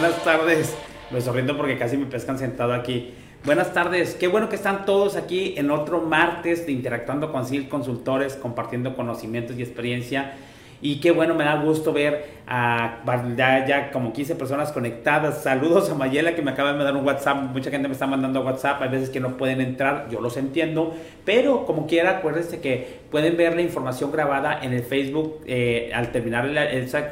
buenas tardes. Me sorprendo porque casi me pescan sentado aquí. Buenas tardes, qué bueno que están todos aquí en otro martes de Interactuando con SIL Consultores, compartiendo conocimientos y experiencia. Y qué bueno, me da gusto ver a ya, como 15 personas conectadas. Saludos a Mayela que me acaba de mandar un WhatsApp. Mucha gente me está mandando WhatsApp. Hay veces que no pueden entrar, yo los entiendo. Pero como quiera, acuérdense que pueden ver la información grabada en el Facebook eh, al terminar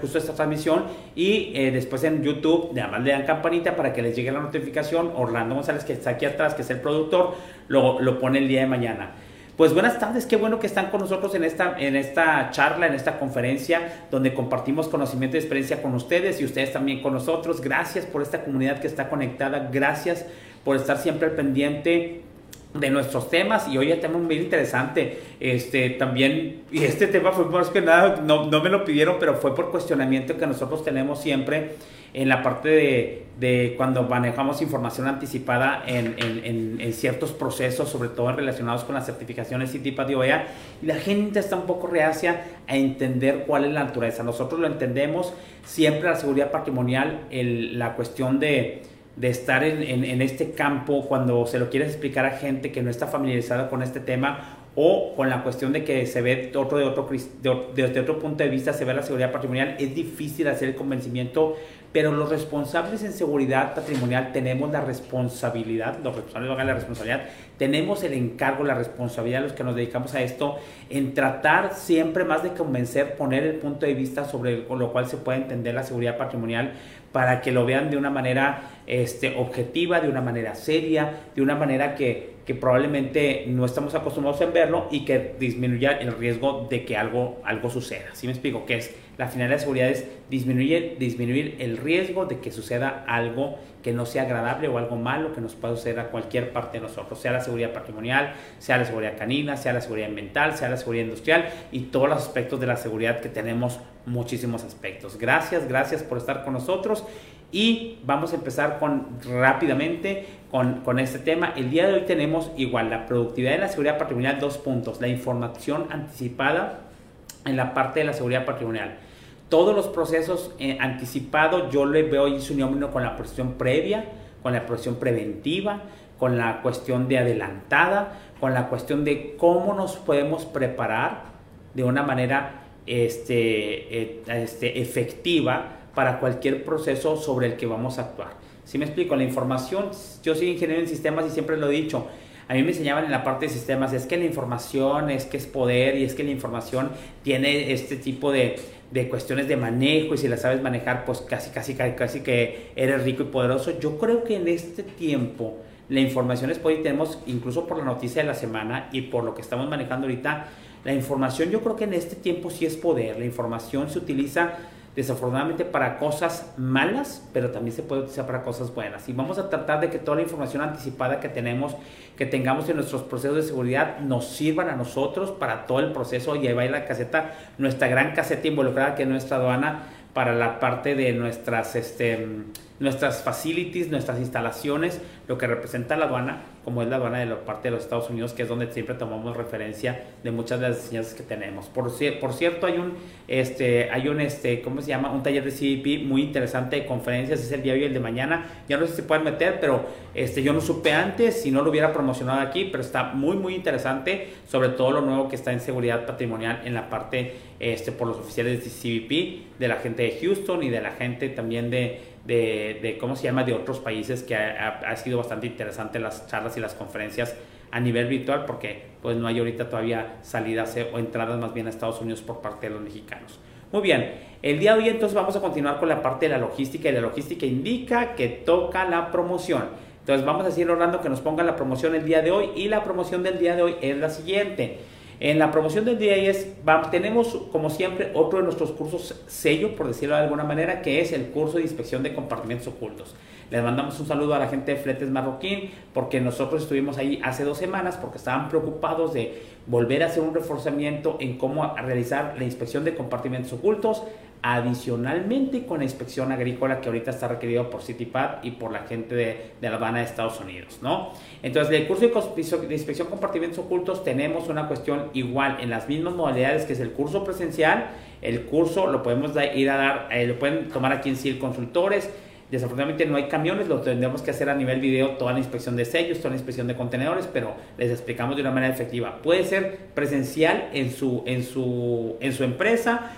justo esta transmisión. Y eh, después en YouTube, además le dan campanita para que les llegue la notificación. Orlando González, que está aquí atrás, que es el productor, lo, lo pone el día de mañana. Pues buenas tardes, qué bueno que están con nosotros en esta, en esta charla, en esta conferencia, donde compartimos conocimiento y experiencia con ustedes y ustedes también con nosotros. Gracias por esta comunidad que está conectada, gracias por estar siempre al pendiente de nuestros temas. Y hoy el tema muy interesante. Este también y este tema fue más que nada no, no me lo pidieron pero fue por cuestionamiento que nosotros tenemos siempre en la parte de, de cuando manejamos información anticipada en, en, en, ciertos procesos, sobre todo relacionados con las certificaciones y tipo de OEA, y la gente está un poco reacia a entender cuál es la naturaleza. Nosotros lo entendemos, siempre la seguridad patrimonial, el, la cuestión de, de estar en, en, este campo cuando se lo quieres explicar a gente que no está familiarizada con este tema o con la cuestión de que se ve otro de otro desde otro punto de vista se ve la seguridad patrimonial es difícil hacer el convencimiento pero los responsables en seguridad patrimonial tenemos la responsabilidad, los responsables van a la responsabilidad, tenemos el encargo, la responsabilidad, los que nos dedicamos a esto, en tratar siempre más de convencer, poner el punto de vista sobre lo cual se puede entender la seguridad patrimonial para que lo vean de una manera este, objetiva, de una manera seria, de una manera que, que probablemente no estamos acostumbrados a verlo y que disminuya el riesgo de que algo, algo suceda. ¿Sí me explico? Que es la finalidad de seguridad es disminuir, disminuir el riesgo de que suceda algo que no sea agradable o algo malo que nos pueda suceder a cualquier parte de nosotros, sea la seguridad patrimonial, sea la seguridad canina, sea la seguridad ambiental, sea la seguridad industrial y todos los aspectos de la seguridad que tenemos muchísimos aspectos. Gracias, gracias por estar con nosotros y vamos a empezar con rápidamente con, con, este tema. El día de hoy tenemos igual la productividad de la seguridad patrimonial, dos puntos, la información anticipada en la parte de la seguridad patrimonial todos los procesos eh, anticipados, yo le veo ahí su con la protección previa, con la protección preventiva, con la cuestión de adelantada, con la cuestión de cómo nos podemos preparar de una manera este, eh, este, efectiva para cualquier proceso sobre el que vamos a actuar. Si me explico, la información, yo soy ingeniero en sistemas y siempre lo he dicho, a mí me enseñaban en la parte de sistemas, es que la información es que es poder y es que la información tiene este tipo de, de cuestiones de manejo y si la sabes manejar, pues casi, casi, casi que eres rico y poderoso. Yo creo que en este tiempo la información es poder y tenemos, incluso por la noticia de la semana y por lo que estamos manejando ahorita, la información yo creo que en este tiempo sí es poder. La información se utiliza desafortunadamente para cosas malas, pero también se puede utilizar para cosas buenas. Y vamos a tratar de que toda la información anticipada que tenemos, que tengamos en nuestros procesos de seguridad, nos sirvan a nosotros para todo el proceso. Y ahí va la caseta, nuestra gran caseta involucrada que es nuestra aduana para la parte de nuestras, este, nuestras facilities, nuestras instalaciones, lo que representa la aduana como es la aduana de la parte de los Estados Unidos, que es donde siempre tomamos referencia de muchas de las enseñanzas que tenemos. Por, por cierto, hay un, este, hay un, este, ¿cómo se llama? Un taller de CDP muy interesante de conferencias, es el día de hoy el de mañana. Ya no sé si pueden meter, pero este, yo no supe antes, si no lo hubiera promocionado aquí, pero está muy, muy interesante, sobre todo lo nuevo que está en seguridad patrimonial en la parte, este, por los oficiales de CBP, de la gente de Houston y de la gente también de de, de, ¿cómo se llama?, de otros países, que ha, ha, sido bastante interesante las charlas y las conferencias a nivel virtual, porque pues no hay ahorita todavía salidas eh, o entradas más bien a Estados Unidos por parte de los mexicanos. Muy bien, el día de hoy entonces vamos a continuar con la parte de la logística y la logística indica que toca la promoción. Entonces vamos a decir Orlando que nos ponga la promoción el día de hoy y la promoción del día de hoy es la siguiente. En la promoción del es, tenemos como siempre otro de nuestros cursos sello, por decirlo de alguna manera, que es el curso de inspección de compartimentos ocultos. Les mandamos un saludo a la gente de Fletes Marroquín porque nosotros estuvimos ahí hace dos semanas porque estaban preocupados de volver a hacer un reforzamiento en cómo realizar la inspección de compartimentos ocultos adicionalmente con la inspección agrícola que ahorita está requerido por CityPad y por la gente de, de La Habana de Estados Unidos, ¿no? Entonces, del curso de, inspección compartimentos ocultos tenemos una cuestión igual en las mismas modalidades que es el curso presencial, el curso lo podemos ir a dar, eh, lo pueden tomar aquí en CIL Consultores, Desafortunadamente no hay camiones, lo tendremos que hacer a nivel video toda la inspección de sellos, toda la inspección de contenedores, pero les explicamos de una manera efectiva. Puede ser presencial en su, en su, en su empresa,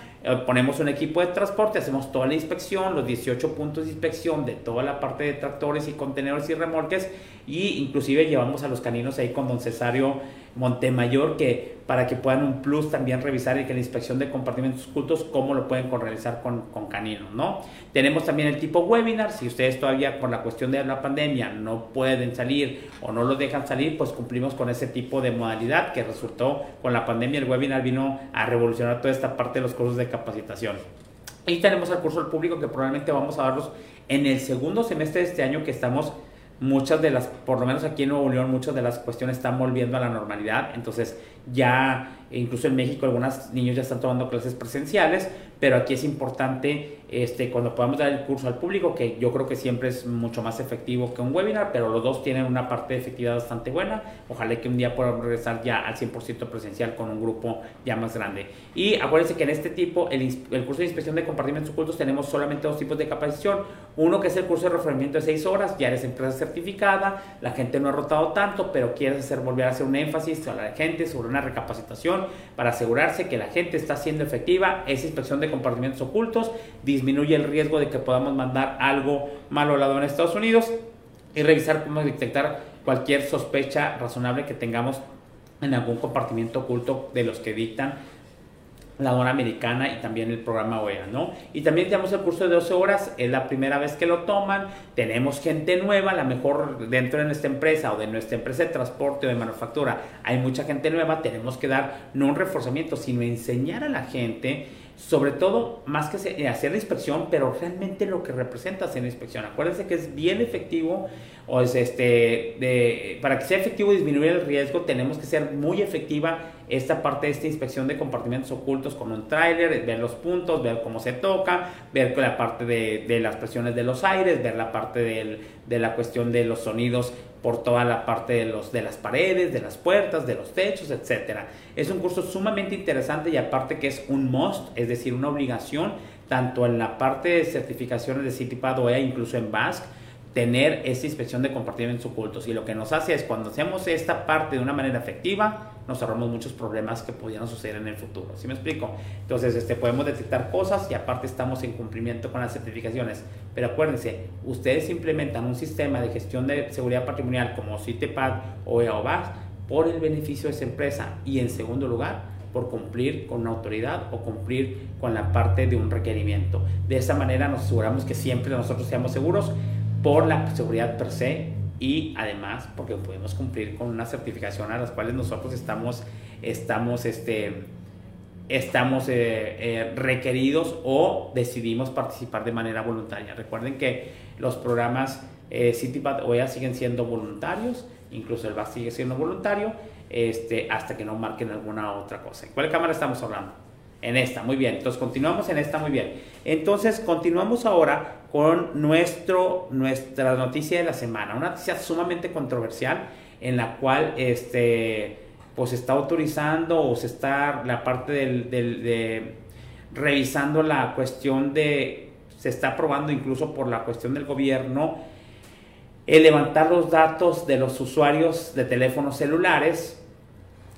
ponemos un equipo de transporte, hacemos toda la inspección, los 18 puntos de inspección de toda la parte de tractores y contenedores y remolques y inclusive llevamos a los caninos ahí con don Cesario Montemayor que para que puedan un plus también revisar y que la inspección de compartimentos cultos cómo lo pueden realizar con, con caninos, ¿no? Tenemos también el tipo webinar, si ustedes todavía por la cuestión de la pandemia no pueden salir o no lo dejan salir, pues cumplimos con ese tipo de modalidad que resultó con la pandemia, el webinar vino a revolucionar toda esta parte de los cursos de capacitación. Y tenemos el curso al público que probablemente vamos a darlos en el segundo semestre de este año que estamos muchas de las, por lo menos aquí en Nuevo León, muchas de las cuestiones están volviendo a la normalidad. Entonces ya, incluso en México, algunos niños ya están tomando clases presenciales, pero aquí es importante este, cuando podamos dar el curso al público, que yo creo que siempre es mucho más efectivo que un webinar, pero los dos tienen una parte de efectividad bastante buena. Ojalá que un día podamos regresar ya al 100% presencial con un grupo ya más grande. Y acuérdense que en este tipo, el, el curso de inspección de compartimentos ocultos, tenemos solamente dos tipos de capacitación. Uno que es el curso de referimiento de 6 horas, ya eres empresa certificada, la gente no ha rotado tanto, pero quieres hacer, volver a hacer un énfasis a la gente sobre una recapacitación para asegurarse que la gente está siendo efectiva esa inspección de compartimentos ocultos disminuye el riesgo de que podamos mandar algo malo al lado en Estados Unidos y revisar cómo detectar cualquier sospecha razonable que tengamos en algún compartimiento oculto de los que dictan la dona americana y también el programa OEA, ¿no? Y también tenemos el curso de 12 horas, es la primera vez que lo toman, tenemos gente nueva, a lo mejor dentro de nuestra empresa o de nuestra empresa de transporte o de manufactura, hay mucha gente nueva, tenemos que dar no un reforzamiento, sino enseñar a la gente sobre todo, más que hacer la inspección, pero realmente lo que representa hacer la inspección. Acuérdense que es bien efectivo, o es este, de, para que sea efectivo disminuir el riesgo, tenemos que ser muy efectiva esta parte de esta inspección de compartimentos ocultos con un tráiler, ver los puntos, ver cómo se toca, ver la parte de, de las presiones de los aires, ver la parte del, de la cuestión de los sonidos por toda la parte de, los, de las paredes, de las puertas, de los techos, etc. Es un curso sumamente interesante y aparte que es un must, es decir, una obligación, tanto en la parte de certificaciones de CityPad o incluso en BASC, tener esta inspección de compartimentos ocultos. Y lo que nos hace es cuando hacemos esta parte de una manera efectiva, nos ahorramos muchos problemas que pudieran suceder en el futuro. ¿Sí me explico? Entonces, este, podemos detectar cosas y aparte estamos en cumplimiento con las certificaciones. Pero acuérdense, ustedes implementan un sistema de gestión de seguridad patrimonial como CITEPAD o EOBAS por el beneficio de esa empresa y en segundo lugar, por cumplir con una autoridad o cumplir con la parte de un requerimiento. De esa manera nos aseguramos que siempre nosotros seamos seguros por la seguridad per se y además porque podemos cumplir con una certificación a las cuales nosotros estamos, estamos, este, estamos eh, eh, requeridos o decidimos participar de manera voluntaria. Recuerden que los programas eh, CityPad OEA siguen siendo voluntarios, incluso el VAS sigue siendo voluntario, este, hasta que no marquen alguna otra cosa. ¿En cuál cámara estamos hablando? En esta, muy bien. Entonces continuamos en esta, muy bien. Entonces continuamos ahora con nuestro, nuestra noticia de la semana. Una noticia sumamente controversial en la cual este, pues está autorizando o se está la parte del, de revisando la cuestión de, se está aprobando incluso por la cuestión del gobierno, el levantar los datos de los usuarios de teléfonos celulares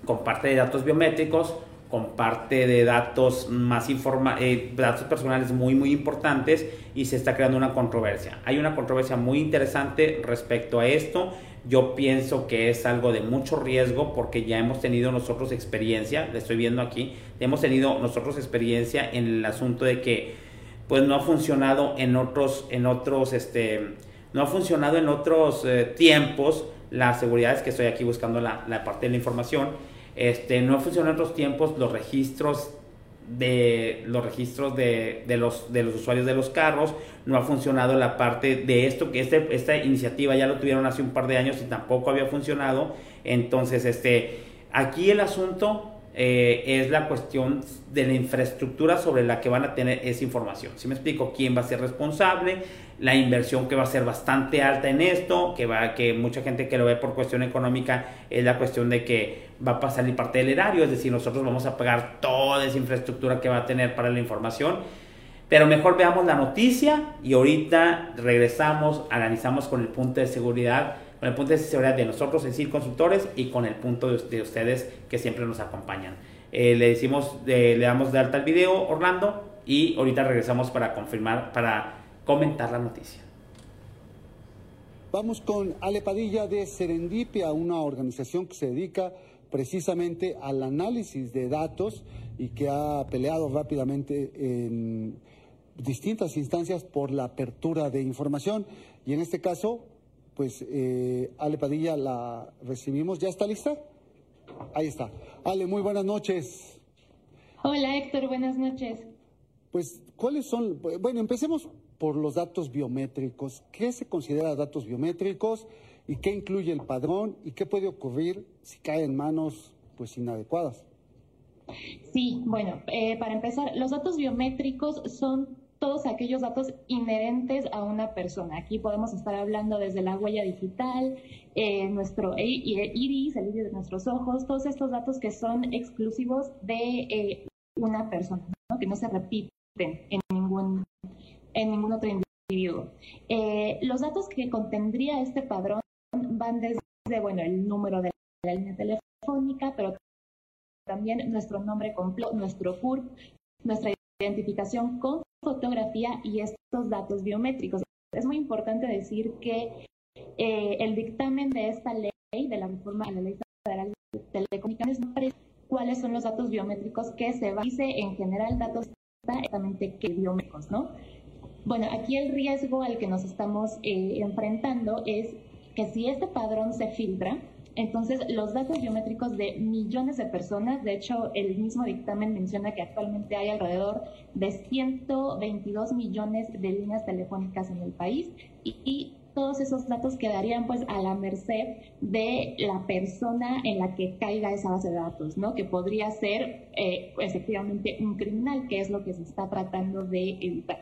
con parte de datos biométricos con parte de datos más informa eh, datos personales muy muy importantes y se está creando una controversia. Hay una controversia muy interesante respecto a esto. Yo pienso que es algo de mucho riesgo porque ya hemos tenido nosotros experiencia, le estoy viendo aquí, hemos tenido nosotros experiencia en el asunto de que pues no ha funcionado en otros en otros este no ha funcionado en otros eh, tiempos la seguridad es que estoy aquí buscando la, la parte de la información este, no en otros tiempos los registros de los registros de, los, de los usuarios de los carros, no ha funcionado la parte de esto, que este, esta iniciativa ya lo tuvieron hace un par de años y tampoco había funcionado. Entonces, este, aquí el asunto eh, es la cuestión de la infraestructura sobre la que van a tener esa información. Si me explico, quién va a ser responsable, la inversión que va a ser bastante alta en esto, que va que mucha gente que lo ve por cuestión económica es la cuestión de que va a pasar parte del erario, es decir, nosotros vamos a pagar toda esa infraestructura que va a tener para la información Pero mejor veamos la noticia y ahorita regresamos, analizamos con el punto de seguridad, con el punto de seguridad de nosotros en CIR Consultores y con el punto de, ustedes que siempre nos acompañan. Eh, le decimos, le damos de alta el video, Orlando, y ahorita regresamos para confirmar, para comentar la noticia. Vamos con Ale Padilla de Serendipia, una organización que se dedica precisamente al análisis de datos y que ha peleado rápidamente en distintas instancias por la apertura de información. Y en este caso, pues eh, Ale Padilla la recibimos. ¿Ya está lista? Ahí está. Ale, muy buenas noches. Hola Héctor, buenas noches. Pues, ¿cuáles son? Bueno, empecemos por los datos biométricos. ¿Qué se considera datos biométricos y qué incluye el padrón y qué puede ocurrir si cae en manos pues inadecuadas? Sí, bueno, eh, para empezar, los datos biométricos son todos aquellos datos inherentes a una persona. Aquí podemos estar hablando desde la huella digital, eh, nuestro iris, el iris de nuestros ojos, todos estos datos que son exclusivos de eh, una persona, que no se repiten en ningún, en ningún otro individuo. Los datos que contendría este padrón van desde, bueno, el número de la línea telefónica, pero también nuestro nombre completo, nuestro CURP, nuestra identificación con fotografía y estos datos biométricos. Es muy importante decir que eh, el dictamen de esta ley, de la reforma a la Ley Federal de Telecomunicaciones, no cuáles son los datos biométricos que se va. Dice en general datos exactamente que biométricos, ¿no? Bueno, aquí el riesgo al que nos estamos eh, enfrentando es que si este padrón se filtra, entonces, los datos biométricos de millones de personas, de hecho, el mismo dictamen menciona que actualmente hay alrededor de 122 millones de líneas telefónicas en el país y, todos esos datos quedarían pues a la merced de la persona en la que caiga esa base de datos, ¿no? Que podría ser eh, efectivamente un criminal, que es lo que se está tratando de evitar.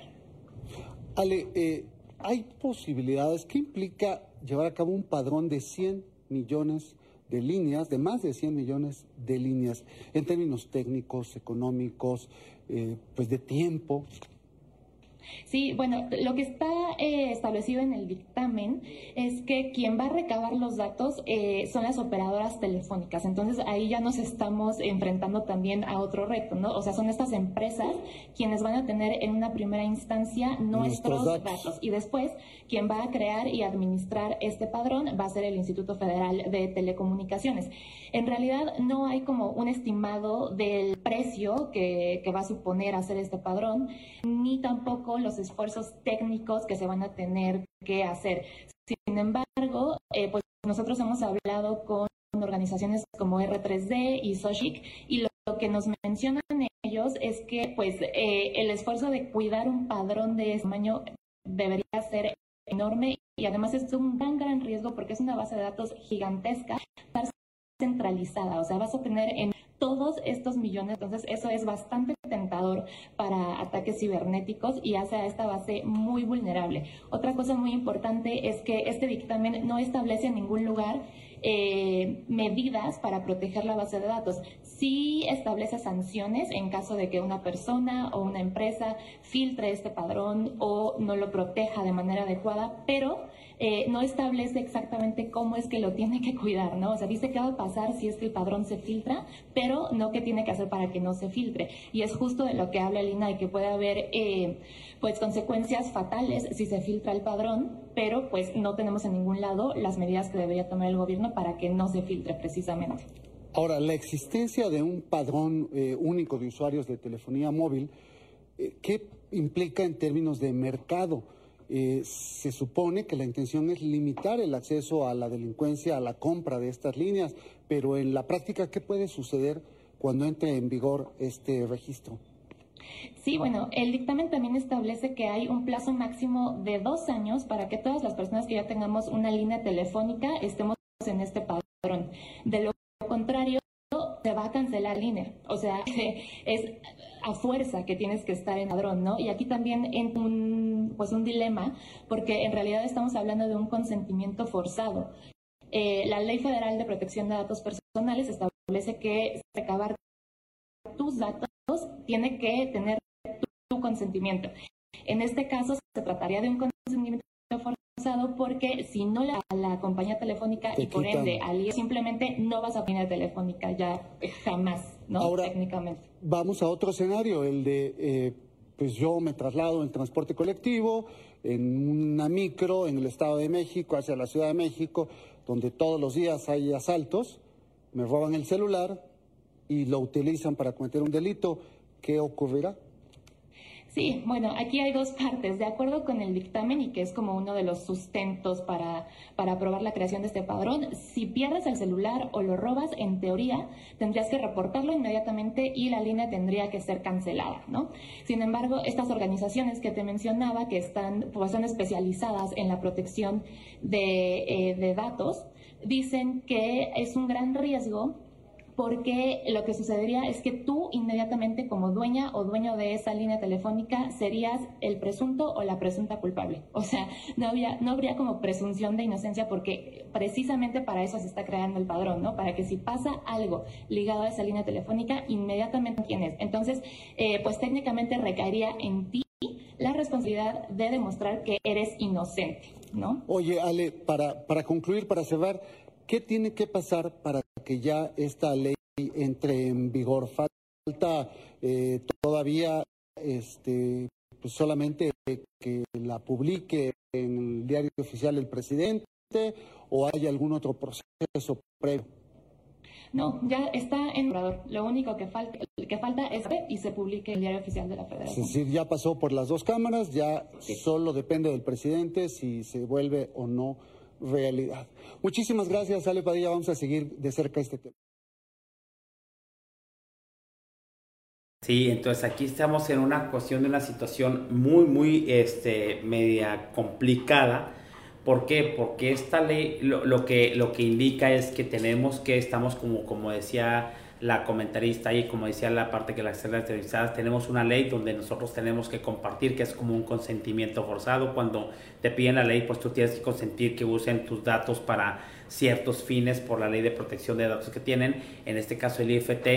Ale, eh, ¿hay posibilidades? ¿Qué implica llevar a cabo un padrón de 100 millones de líneas, de más de 100 millones de líneas, en términos técnicos, económicos, eh, pues de tiempo. Sí, bueno, lo que está eh, establecido en el dictamen es que quien va a recabar los datos eh, son las operadoras telefónicas. Entonces ahí ya nos estamos enfrentando también a otro reto, ¿no? O sea, son estas empresas quienes van a tener en una primera instancia nuestros, datos. Y después, quien va a crear y administrar este padrón va a ser el Instituto Federal de Telecomunicaciones. En realidad no hay como un estimado del precio que, que va a suponer hacer este padrón, ni tampoco los esfuerzos técnicos que se van a tener que hacer. Sin embargo, eh, pues nosotros hemos hablado con organizaciones como R3D y SOSHIC y lo, que nos mencionan ellos es que pues eh, el esfuerzo de cuidar un padrón de ese tamaño debería ser enorme y además es un gran, gran riesgo porque es una base de datos gigantesca, centralizada, o sea, vas a tener en todos estos millones. Entonces, eso es bastante tentador para ataques cibernéticos y hace a esta base muy vulnerable. Otra cosa muy importante es que este dictamen no establece en ningún lugar eh, medidas para proteger la base de datos. Sí establece sanciones en caso de que una persona o una empresa filtre este padrón o no lo proteja de manera adecuada, pero eh, no establece exactamente cómo es que lo tiene que cuidar, ¿no? O sea, dice qué va a pasar si es que el padrón se filtra, pero no qué tiene que hacer para que no se filtre. Y es justo de lo que habla Lina, y que puede haber eh, pues consecuencias fatales si se filtra el padrón, pero pues no tenemos en ningún lado las medidas que debería tomar el gobierno para que no se filtre precisamente. Ahora, la existencia de un padrón eh, único de usuarios de telefonía móvil, ¿qué implica en términos de mercado? Eh, se supone que la intención es limitar el acceso a la delincuencia, a la compra de estas líneas, pero en la práctica, ¿qué puede suceder cuando entre en vigor este registro? Sí, bueno, el dictamen también establece que hay un plazo máximo de dos años para que todas las personas que ya tengamos una línea telefónica estemos en este padrón. De lo contrario, se va a cancelar la línea. O sea, es a fuerza que tienes que estar en padrón, ¿no? Y aquí también en un, pues un dilema, porque en realidad estamos hablando de un consentimiento forzado. Eh, la Ley Federal de Protección de Datos Personales establece que recabar tus datos tiene que tener tu consentimiento. En este caso se trataría de un consentimiento forzado porque si no la, la compañía telefónica y por ende al simplemente no vas a línea telefónica ya jamás, ¿no? Ahora, Técnicamente. Vamos a otro escenario, el de, eh, pues yo me traslado en transporte colectivo, en una micro en el Estado de México, hacia la Ciudad de México, donde todos los días hay asaltos, me roban el celular y lo utilizan para cometer un delito. ¿Qué ocurrirá? Sí, bueno, aquí hay dos partes. De acuerdo con el dictamen y que es como uno de los sustentos para, para aprobar la creación de este padrón, si pierdes el celular o lo robas, en teoría tendrías que reportarlo inmediatamente y la línea tendría que ser cancelada, ¿no? Sin embargo, estas organizaciones que te mencionaba, que están, pues, son especializadas en la protección de, eh, de datos, dicen que es un gran riesgo porque lo que sucedería es que tú inmediatamente como dueña o dueño de esa línea telefónica serías el presunto o la presunta culpable. O sea, no, había, no habría como presunción de inocencia porque precisamente para eso se está creando el padrón, ¿no? Para que si pasa algo ligado a esa línea telefónica, inmediatamente tienes. Entonces, eh, pues técnicamente recaería en ti la responsabilidad de demostrar que eres inocente, ¿no? Oye, Ale, para, para concluir, para cerrar, ¿qué tiene que pasar para que ya esta ley entre en vigor. Falta eh, todavía este, pues solamente que la publique en el diario oficial el presidente o hay algún otro proceso previo. No, ya está en. Lo único que falta, que falta es que y se publique el diario oficial de la Federación. Es decir, ya pasó por las dos cámaras, ya solo depende del presidente si se vuelve o no realidad. Muchísimas gracias, Ale Padilla. Vamos a seguir de cerca este tema. Sí, entonces aquí estamos en una cuestión de una situación muy, muy este, media complicada. ¿Por qué? Porque esta ley lo, que, lo que indica es que tenemos que, estamos como, como decía la comentarista y como decía la parte que las televisadas, tenemos una ley donde nosotros tenemos que compartir, que es como un consentimiento forzado. Cuando te piden la ley, pues tú tienes que consentir que usen tus datos para ciertos fines por la ley de protección de datos que tienen. En este caso el IFT,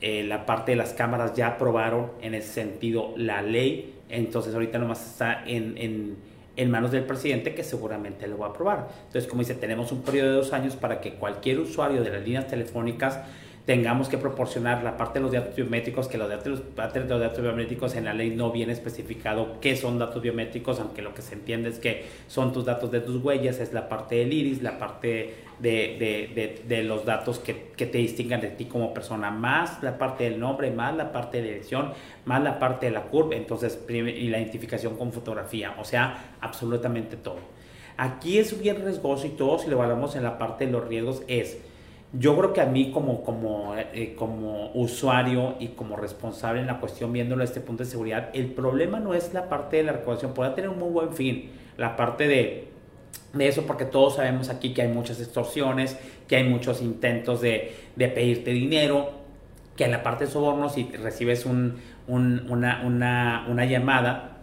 eh, la parte de las cámaras ya aprobaron en ese sentido la ley. Entonces ahorita nomás está en, en, en manos del presidente que seguramente lo va a aprobar. Entonces, como dice, tenemos un periodo de dos años para que cualquier usuario de las líneas telefónicas tengamos que proporcionar la parte de los datos biométricos, que los datos, los datos biométricos en la ley no viene especificado qué son datos biométricos, aunque lo que se entiende es que son tus datos de tus huellas, es la parte del iris, la parte de, de, de, los datos que, que, te distingan de ti como persona, más la parte del nombre, más la parte de dirección, más la parte de la curva, entonces, y la identificación con fotografía, o sea, absolutamente todo. Aquí es bien riesgoso y todo, si lo evaluamos en la parte de los riesgos, es yo creo que a mí como, como, eh, como usuario y como responsable en la cuestión, viéndolo este punto de seguridad, el problema no es la parte de la recaudación, puede tener un muy buen fin, la parte de, de eso, porque todos sabemos aquí que hay muchas extorsiones, que hay muchos intentos de, de pedirte dinero, que en la parte de sobornos, si recibes un, un, una, una, una llamada,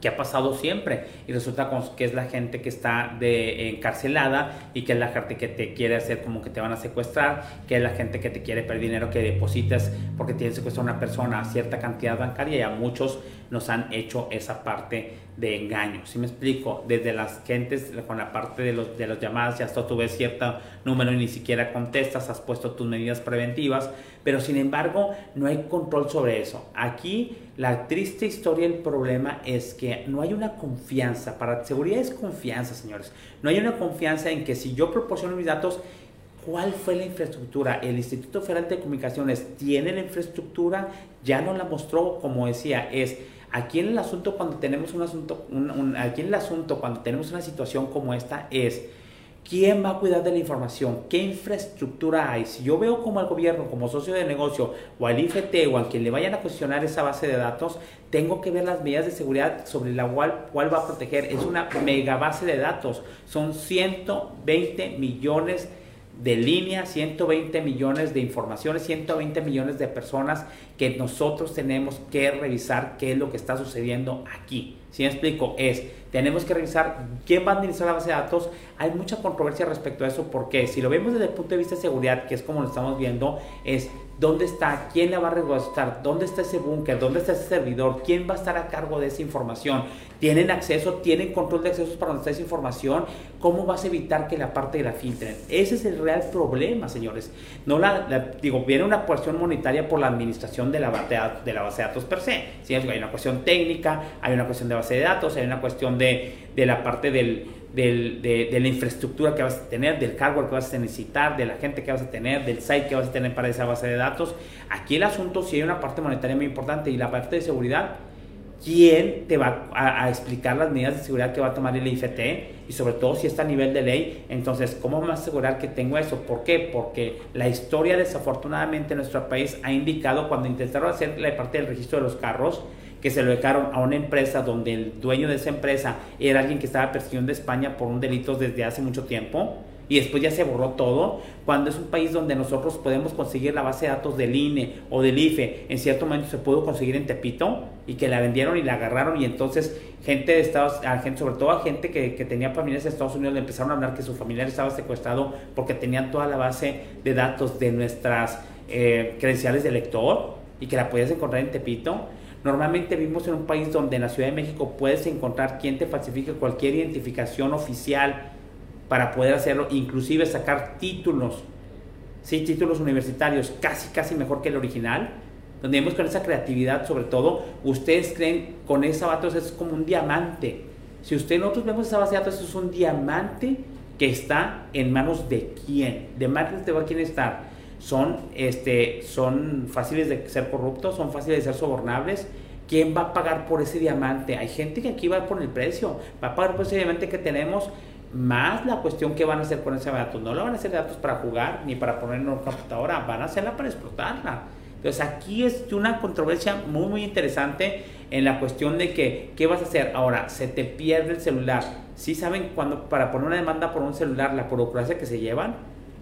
que ha pasado siempre y resulta que es la gente que está encarcelada y que es la gente que te quiere hacer como que te van a secuestrar, que es la gente que te quiere pedir dinero que deposites porque tiene secuestrado a una persona a cierta cantidad bancaria y a muchos nos han hecho esa parte de engaño. Si me explico, desde las gentes con la parte de los, de las llamadas ya hasta tú ves cierto número y ni siquiera contestas, has puesto tus medidas preventivas, pero sin embargo no hay control sobre eso. Aquí la triste historia, el problema es que no hay una confianza, para seguridad es confianza, señores, no hay una confianza en que si yo proporciono mis datos, ¿Cuál fue la infraestructura? El Instituto Federal de Comunicaciones tiene la infraestructura, ya no la mostró, como decía, es Aquí en el asunto cuando tenemos un asunto, aquí en el asunto cuando tenemos una situación como esta es quién va a cuidar de la información, qué infraestructura hay. Si yo veo como el gobierno, como socio de negocio o al IFT o a quien le vayan a cuestionar esa base de datos, tengo que ver las medidas de seguridad sobre la cual, cuál va a proteger. Es una mega base de datos, son 120 millones de de línea, 120 millones de informaciones, 120 millones de personas que nosotros tenemos que revisar qué es lo que está sucediendo aquí. Si me explico, es, tenemos que revisar quién va a administrar la base de datos. Hay mucha controversia respecto a eso porque si lo vemos desde el punto de vista de seguridad, que es como lo estamos viendo, es ¿Dónde está? ¿Quién la va a resguardar? ¿Dónde está ese búnker? ¿Dónde está ese servidor? ¿Quién va a estar a cargo de esa información? ¿Tienen acceso? ¿Tienen control de accesos para donde está esa información? ¿Cómo vas a evitar que la parte de la filtren? Ese es el real problema, señores. No la, digo, viene una cuestión monetaria por la administración de la, de, la base de datos per se. ¿sí? Hay una cuestión técnica, hay una cuestión de base de datos, hay una cuestión de, de la parte del, de, la infraestructura que vas a tener, del hardware que vas a necesitar, de la gente que vas a tener, del site que vas a tener para esa base de datos. Aquí el asunto sí hay una parte monetaria muy importante y la parte de seguridad. ¿Quién te va a, explicar las medidas de seguridad que va a tomar el IFT? Y sobre todo si está a nivel de ley, entonces, ¿cómo a asegurar que tengo eso? ¿Por qué? Porque la historia desafortunadamente en nuestro país ha indicado cuando intentaron hacer la parte del registro de los carros, que se lo dejaron a una empresa donde el dueño de esa empresa era alguien que estaba persiguiendo de España por un delito desde hace mucho tiempo y después ya se borró todo, cuando es un país donde nosotros podemos conseguir la base de datos del INE o del IFE, en cierto momento se pudo conseguir en Tepito y que la vendieron y la agarraron y entonces gente de Estados sobre todo a gente que, que, tenía familias en Estados Unidos le empezaron a hablar que su familiar estaba secuestrado porque tenían toda la base de datos de nuestras eh, credenciales de lector y que la podías encontrar en Tepito Normalmente vivimos en un país donde en la Ciudad de México puedes encontrar quien te falsifique cualquier identificación oficial para poder hacerlo, inclusive sacar títulos, sí, títulos universitarios, casi, casi mejor que el original, donde vemos con esa creatividad, sobre todo, ustedes creen con esa base es como un diamante. Si usted nosotros vemos esa base de datos, eso es un diamante que está en manos de quién, de manos de quién está son, este, son fáciles de ser corruptos, son fáciles de ser sobornables. ¿Quién va a pagar por ese diamante? Hay gente que aquí va por el precio, va a pagar por ese diamante que tenemos, más la cuestión que van a hacer con ese datos. No lo van a hacer datos para jugar ni para poner en una computadora, van a hacerla para explotarla. Entonces aquí es una controversia muy muy interesante en la cuestión de que, ¿qué vas a hacer? Ahora, se te pierde el celular. ¿Sí saben cuando para poner una demanda por un celular, la burocracia que se llevan?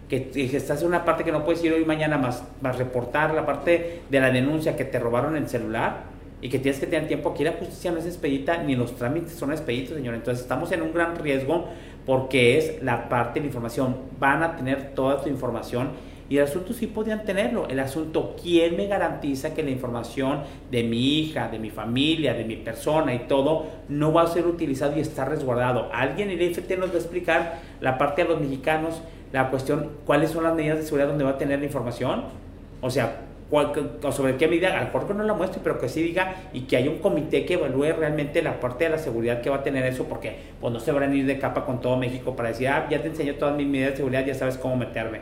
Que, estás en una parte que no puedes ir hoy mañana más, más reportar la parte de la denuncia que te robaron el celular y que tienes que tener tiempo. Aquí la justicia no es expedita ni los trámites son expeditos, señor. Entonces estamos en un gran riesgo porque es la parte de la información. Van a tener toda tu información y el asunto sí podían tenerlo. El asunto, ¿quién me garantiza que la información de mi hija, de mi familia, de mi persona y todo no va a ser utilizado y está resguardado? Alguien en el IFT nos va a explicar la parte de los mexicanos la cuestión, ¿cuáles son las medidas de seguridad donde va a tener la información? O sea, sobre qué medida, a lo que no la muestre, pero que sí diga y que haya un comité que evalúe realmente la parte de la seguridad que va a tener eso, porque pues no se van a ir de capa con todo México para decir, ah, ya te enseñé todas mis medidas de seguridad, ya sabes cómo meterme.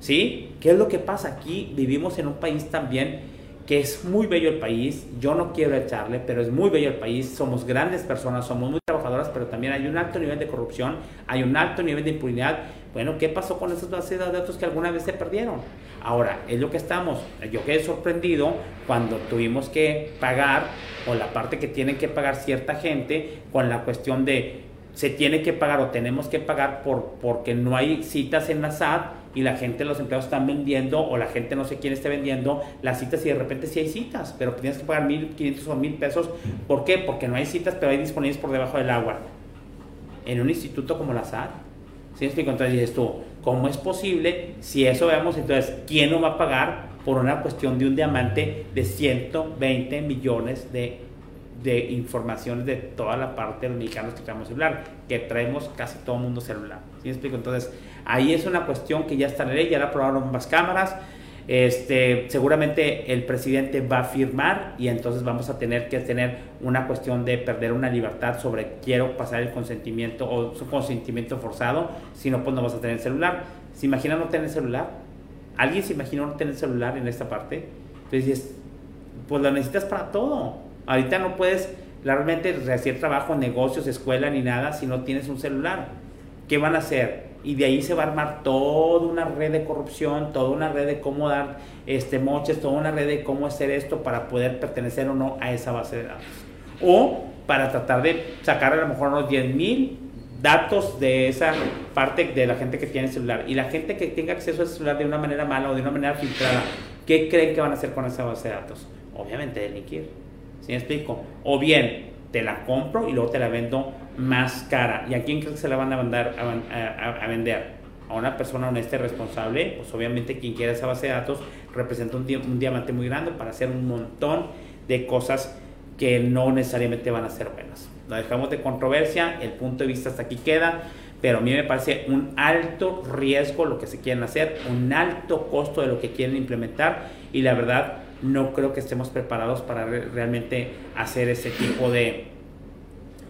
¿Sí? ¿Qué es lo que pasa? Aquí vivimos en un país también que es muy bello el país, yo no quiero echarle, pero es muy bello el país, somos grandes personas, somos muy trabajadoras, pero también hay un alto nivel de corrupción, hay un alto nivel de impunidad. Bueno, ¿qué pasó con esas bases de datos que alguna vez se perdieron? Ahora, es lo que estamos. Yo quedé sorprendido cuando tuvimos que pagar, o la parte que tiene que pagar cierta gente, con la cuestión de se tiene que pagar o tenemos que pagar por, porque no hay citas en la SAT y la gente, los empleados están vendiendo o la gente no sé quién esté vendiendo las citas y de repente sí hay citas, pero tienes que pagar 1.500 o 1.000 pesos. ¿Por qué? Porque no hay citas, pero hay disponibles por debajo del agua. En un instituto como la SAT. ¿Sí explico? Entonces dices tú, ¿cómo es posible? Si eso veamos, entonces, ¿quién no va a pagar por una cuestión de un diamante de 120 millones de, de informaciones de toda la parte de los mexicanos que traemos celular? Que traemos casi todo el mundo celular. ¿Sí explico? Entonces, Ahí es una cuestión que ya está en ley, ya la aprobaron ambas cámaras. Este, seguramente el presidente va a firmar y entonces vamos a tener que tener una cuestión de perder una libertad sobre quiero pasar el consentimiento o su consentimiento forzado, si no, pues no vas a tener celular. ¿Se imagina no tener celular? ¿Alguien se imagina no tener celular en esta parte? Entonces pues lo necesitas para todo. Ahorita no puedes realmente recibir trabajo, negocios, escuela ni nada si no tienes un celular. ¿Qué van a hacer? Y de ahí se va a armar toda una red de corrupción, toda una red de cómo dar este, moches, toda una red de cómo hacer esto para poder pertenecer o no a esa base de datos. O para tratar de sacar a lo mejor unos 10 mil datos de esa parte de la gente que tiene celular. Y la gente que tenga acceso a ese celular de una manera mala o de una manera filtrada, ¿qué creen que van a hacer con esa base de datos? Obviamente delinquir. ¿Sí me explico? O bien, te la compro y luego te la vendo más cara. ¿Y a quién crees que se la van a, mandar a, vender? a una persona honesta y responsable, pues obviamente quien quiera esa base de datos representa un, un diamante muy grande para hacer un montón de cosas que no necesariamente van a ser buenas. Lo dejamos de controversia, el punto de vista hasta aquí queda, pero a mí me parece un alto riesgo lo que se quieren hacer, un alto costo de lo que quieren implementar y la verdad no creo que estemos preparados para realmente hacer ese tipo de,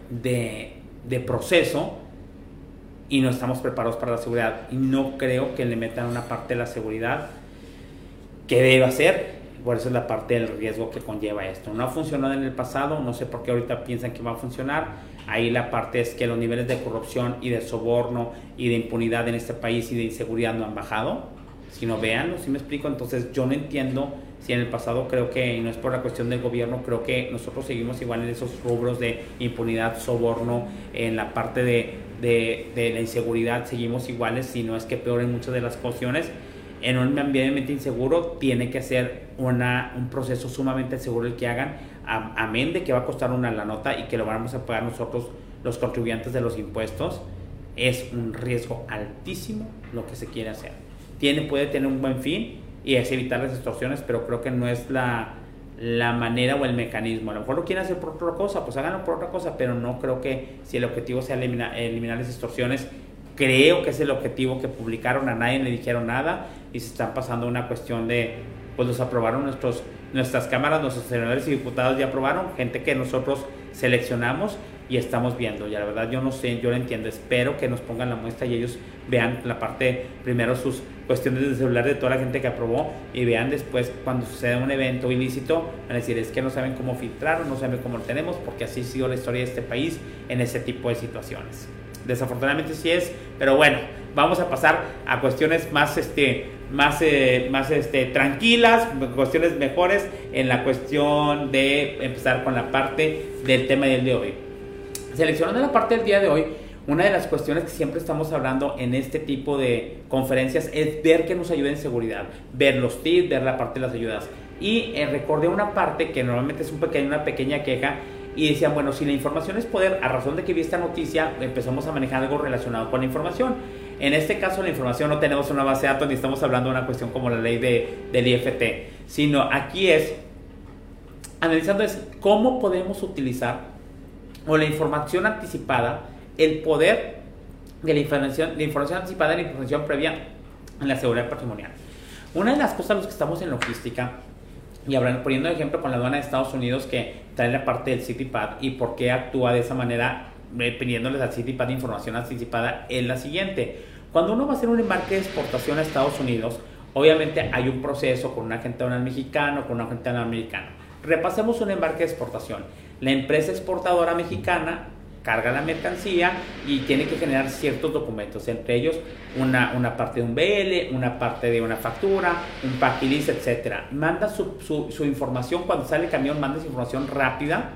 de, proceso y no estamos preparados para la seguridad. Y no creo que le metan una parte de la seguridad que debe hacer. Por eso es la parte del riesgo que conlleva esto. No ha funcionado en el pasado, no sé por qué ahorita piensan que va a funcionar. Ahí la parte es que los niveles de corrupción y de soborno y de impunidad en este país y de inseguridad no han bajado. Si no vean, si me explico, entonces yo no entiendo si en el pasado creo que, y no es por la cuestión del gobierno, creo que nosotros seguimos igual en esos rubros de impunidad, soborno, en la parte de, de, la inseguridad, seguimos iguales, si no es que peor en muchas de las cuestiones. En un ambiente inseguro tiene que ser una, un proceso sumamente seguro el que hagan, amén de que va a costar una la nota y que lo vamos a pagar nosotros los contribuyentes de los impuestos. Es un riesgo altísimo lo que se quiere hacer. Tiene, puede tener un buen fin, y es evitar las extorsiones, pero creo que no es la, la manera o el mecanismo. A lo mejor lo quieren hacer por otra cosa, pues háganlo por otra cosa, pero no creo que si el objetivo sea eliminar, eliminar las extorsiones, creo que es el objetivo que publicaron, a nadie le dijeron nada y se están pasando una cuestión de, pues los aprobaron nuestros, nuestras cámaras, nuestros senadores y diputados ya aprobaron, gente que nosotros seleccionamos y estamos viendo. Y la verdad yo no sé, yo lo entiendo. Espero que nos pongan la muestra y ellos vean la parte, primero sus cuestiones de celular de toda la gente que aprobó y vean después cuando suceda un evento ilícito, van a decir es que no saben cómo filtrar no saben cómo lo tenemos, porque así ha sido la historia de este país en ese tipo de situaciones. Desafortunadamente sí es, pero bueno, vamos a pasar a cuestiones más, este, más, eh, más este, tranquilas, cuestiones mejores en la cuestión de empezar con la parte del tema del día de hoy. Seleccionando la parte del día de hoy, una de las cuestiones que siempre estamos hablando en este tipo de conferencias es ver que nos ayuda en seguridad, ver los tips, ver la parte de las ayudas. Y eh, recordé una parte que normalmente es un pequeño, una pequeña queja y decían, bueno, si la información es poder, a razón de que vi esta noticia, empezamos a manejar algo relacionado con la información. En este caso, la información no tenemos una base de datos ni estamos hablando de una cuestión como la ley de, del IFT, sino aquí es, analizando es cómo podemos utilizar o la información anticipada, el poder de la información, la información anticipada y la información previa en la seguridad patrimonial. Una de las cosas los que estamos en logística, y hablando, poniendo ejemplo con la aduana de Estados Unidos que trae la parte del CityPad y por qué actúa de esa manera eh, pidiéndoles al CityPad información anticipada, es la siguiente. Cuando uno va a hacer un embarque de exportación a Estados Unidos, obviamente hay un proceso con un agente aduanal mexicano, con un agente aduanal americano. Repasemos un embarque de exportación. La empresa exportadora mexicana carga la mercancía y tiene que generar ciertos documentos, entre ellos una, una parte de un BL, una parte de una factura, un paquilis, etc. Manda su, su, información, cuando sale el camión, manda su información rápida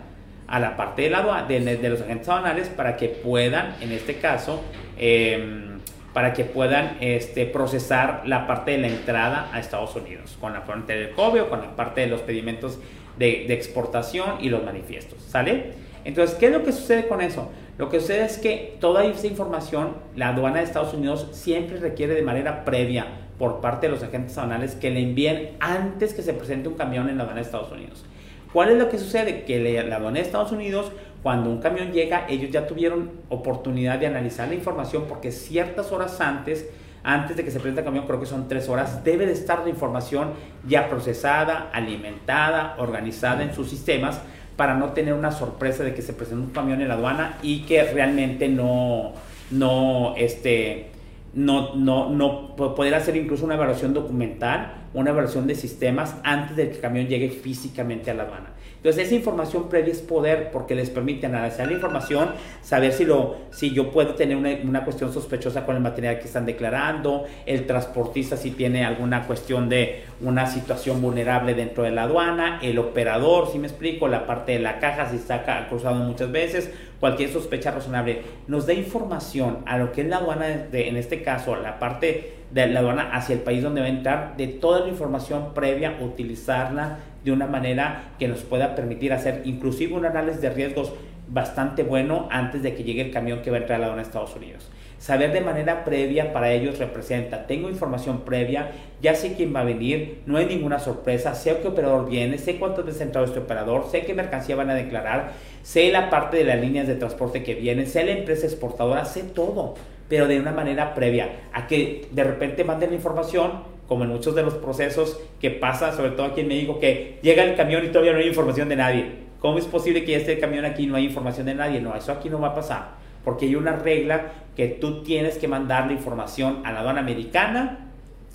a la parte de, la, de, de los agentes aduanales para que puedan, en este caso, em, para que puedan este, procesar la parte de la entrada a Estados Unidos, con la parte del COVID o con la parte de los pedimentos de, exportación y los manifiestos, ¿sale? Entonces, ¿qué es lo que sucede con eso? Lo que sucede es que toda esa información, la aduana de Estados Unidos siempre requiere de manera previa por parte de los agentes aduanales que le envíen antes que se presente un camión en la aduana de Estados Unidos. ¿Cuál es lo que sucede? Que la aduana de Estados Unidos, cuando un camión llega, ellos ya tuvieron oportunidad de analizar la información porque ciertas horas antes antes de que se presente el camión, creo que son tres horas, debe de estar la información ya procesada, alimentada, organizada en sus sistemas para no tener una sorpresa de que se presente un camión en la aduana y que realmente no, no, este, no, no, no poder hacer incluso una evaluación documental, una evaluación de sistemas antes de que el camión llegue físicamente a la aduana. Entonces esa información previa es poder porque les permite analizar la información, saber si, lo, si yo puedo tener una, una, cuestión sospechosa con el material que están declarando, el transportista si tiene alguna cuestión de una situación vulnerable dentro de la aduana, el operador, si me explico, la parte de la caja si está cruzado muchas veces, cualquier sospecha razonable, nos da información a lo que es la aduana, de, en este caso la parte de la aduana hacia el país donde va a entrar, de toda la información previa, utilizarla de una manera que nos pueda permitir hacer inclusive un análisis de riesgos bastante bueno antes de que llegue el camión que va a entrar a la aduana Estados Unidos. Saber de manera previa para ellos representa, tengo información previa, ya sé quién va a venir, no hay ninguna sorpresa, sé qué operador viene, sé cuántas veces ha entrado este operador, sé qué mercancía van a declarar, sé la parte de las líneas de transporte que vienen, sé la empresa exportadora, sé todo, pero de una manera previa, a que de repente manden la información, como en muchos de los procesos que pasa, sobre todo aquí en México, que llega el camión y todavía no hay información de nadie. ¿Cómo es posible que el camión aquí y no hay información de nadie? No, eso aquí no va a pasar porque hay una regla que tú tienes que mandar la información a la aduana americana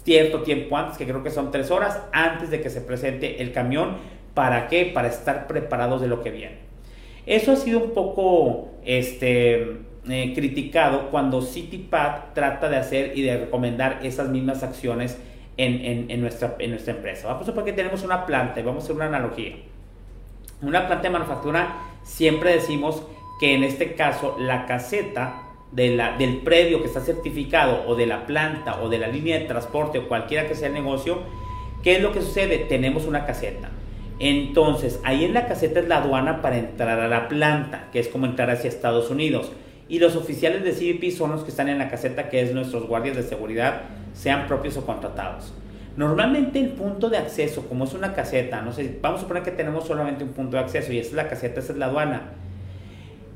cierto tiempo antes, que creo que son tres horas, antes de que se presente el camión. ¿Para qué? Para estar preparados de lo que viene. Eso ha sido un poco este, eh, criticado cuando CityPad trata de hacer y de recomendar esas mismas acciones en, nuestra, en nuestra empresa. Vamos a suponer que tenemos una planta y vamos a hacer una analogía. Una planta de manufactura siempre decimos que en este caso la caseta de la, del predio que está certificado o de la planta o de la línea de transporte o cualquiera que sea el negocio, ¿qué es lo que sucede? Tenemos una caseta. Entonces, ahí en la caseta es la aduana para entrar a la planta, que es como entrar hacia Estados Unidos. Y los oficiales de CBP son los que están en la caseta, que es nuestros guardias de seguridad, sean propios o contratados. Normalmente el punto de acceso, como es una caseta, no sé, vamos a suponer que tenemos solamente un punto de acceso y esa es la caseta, esa es la aduana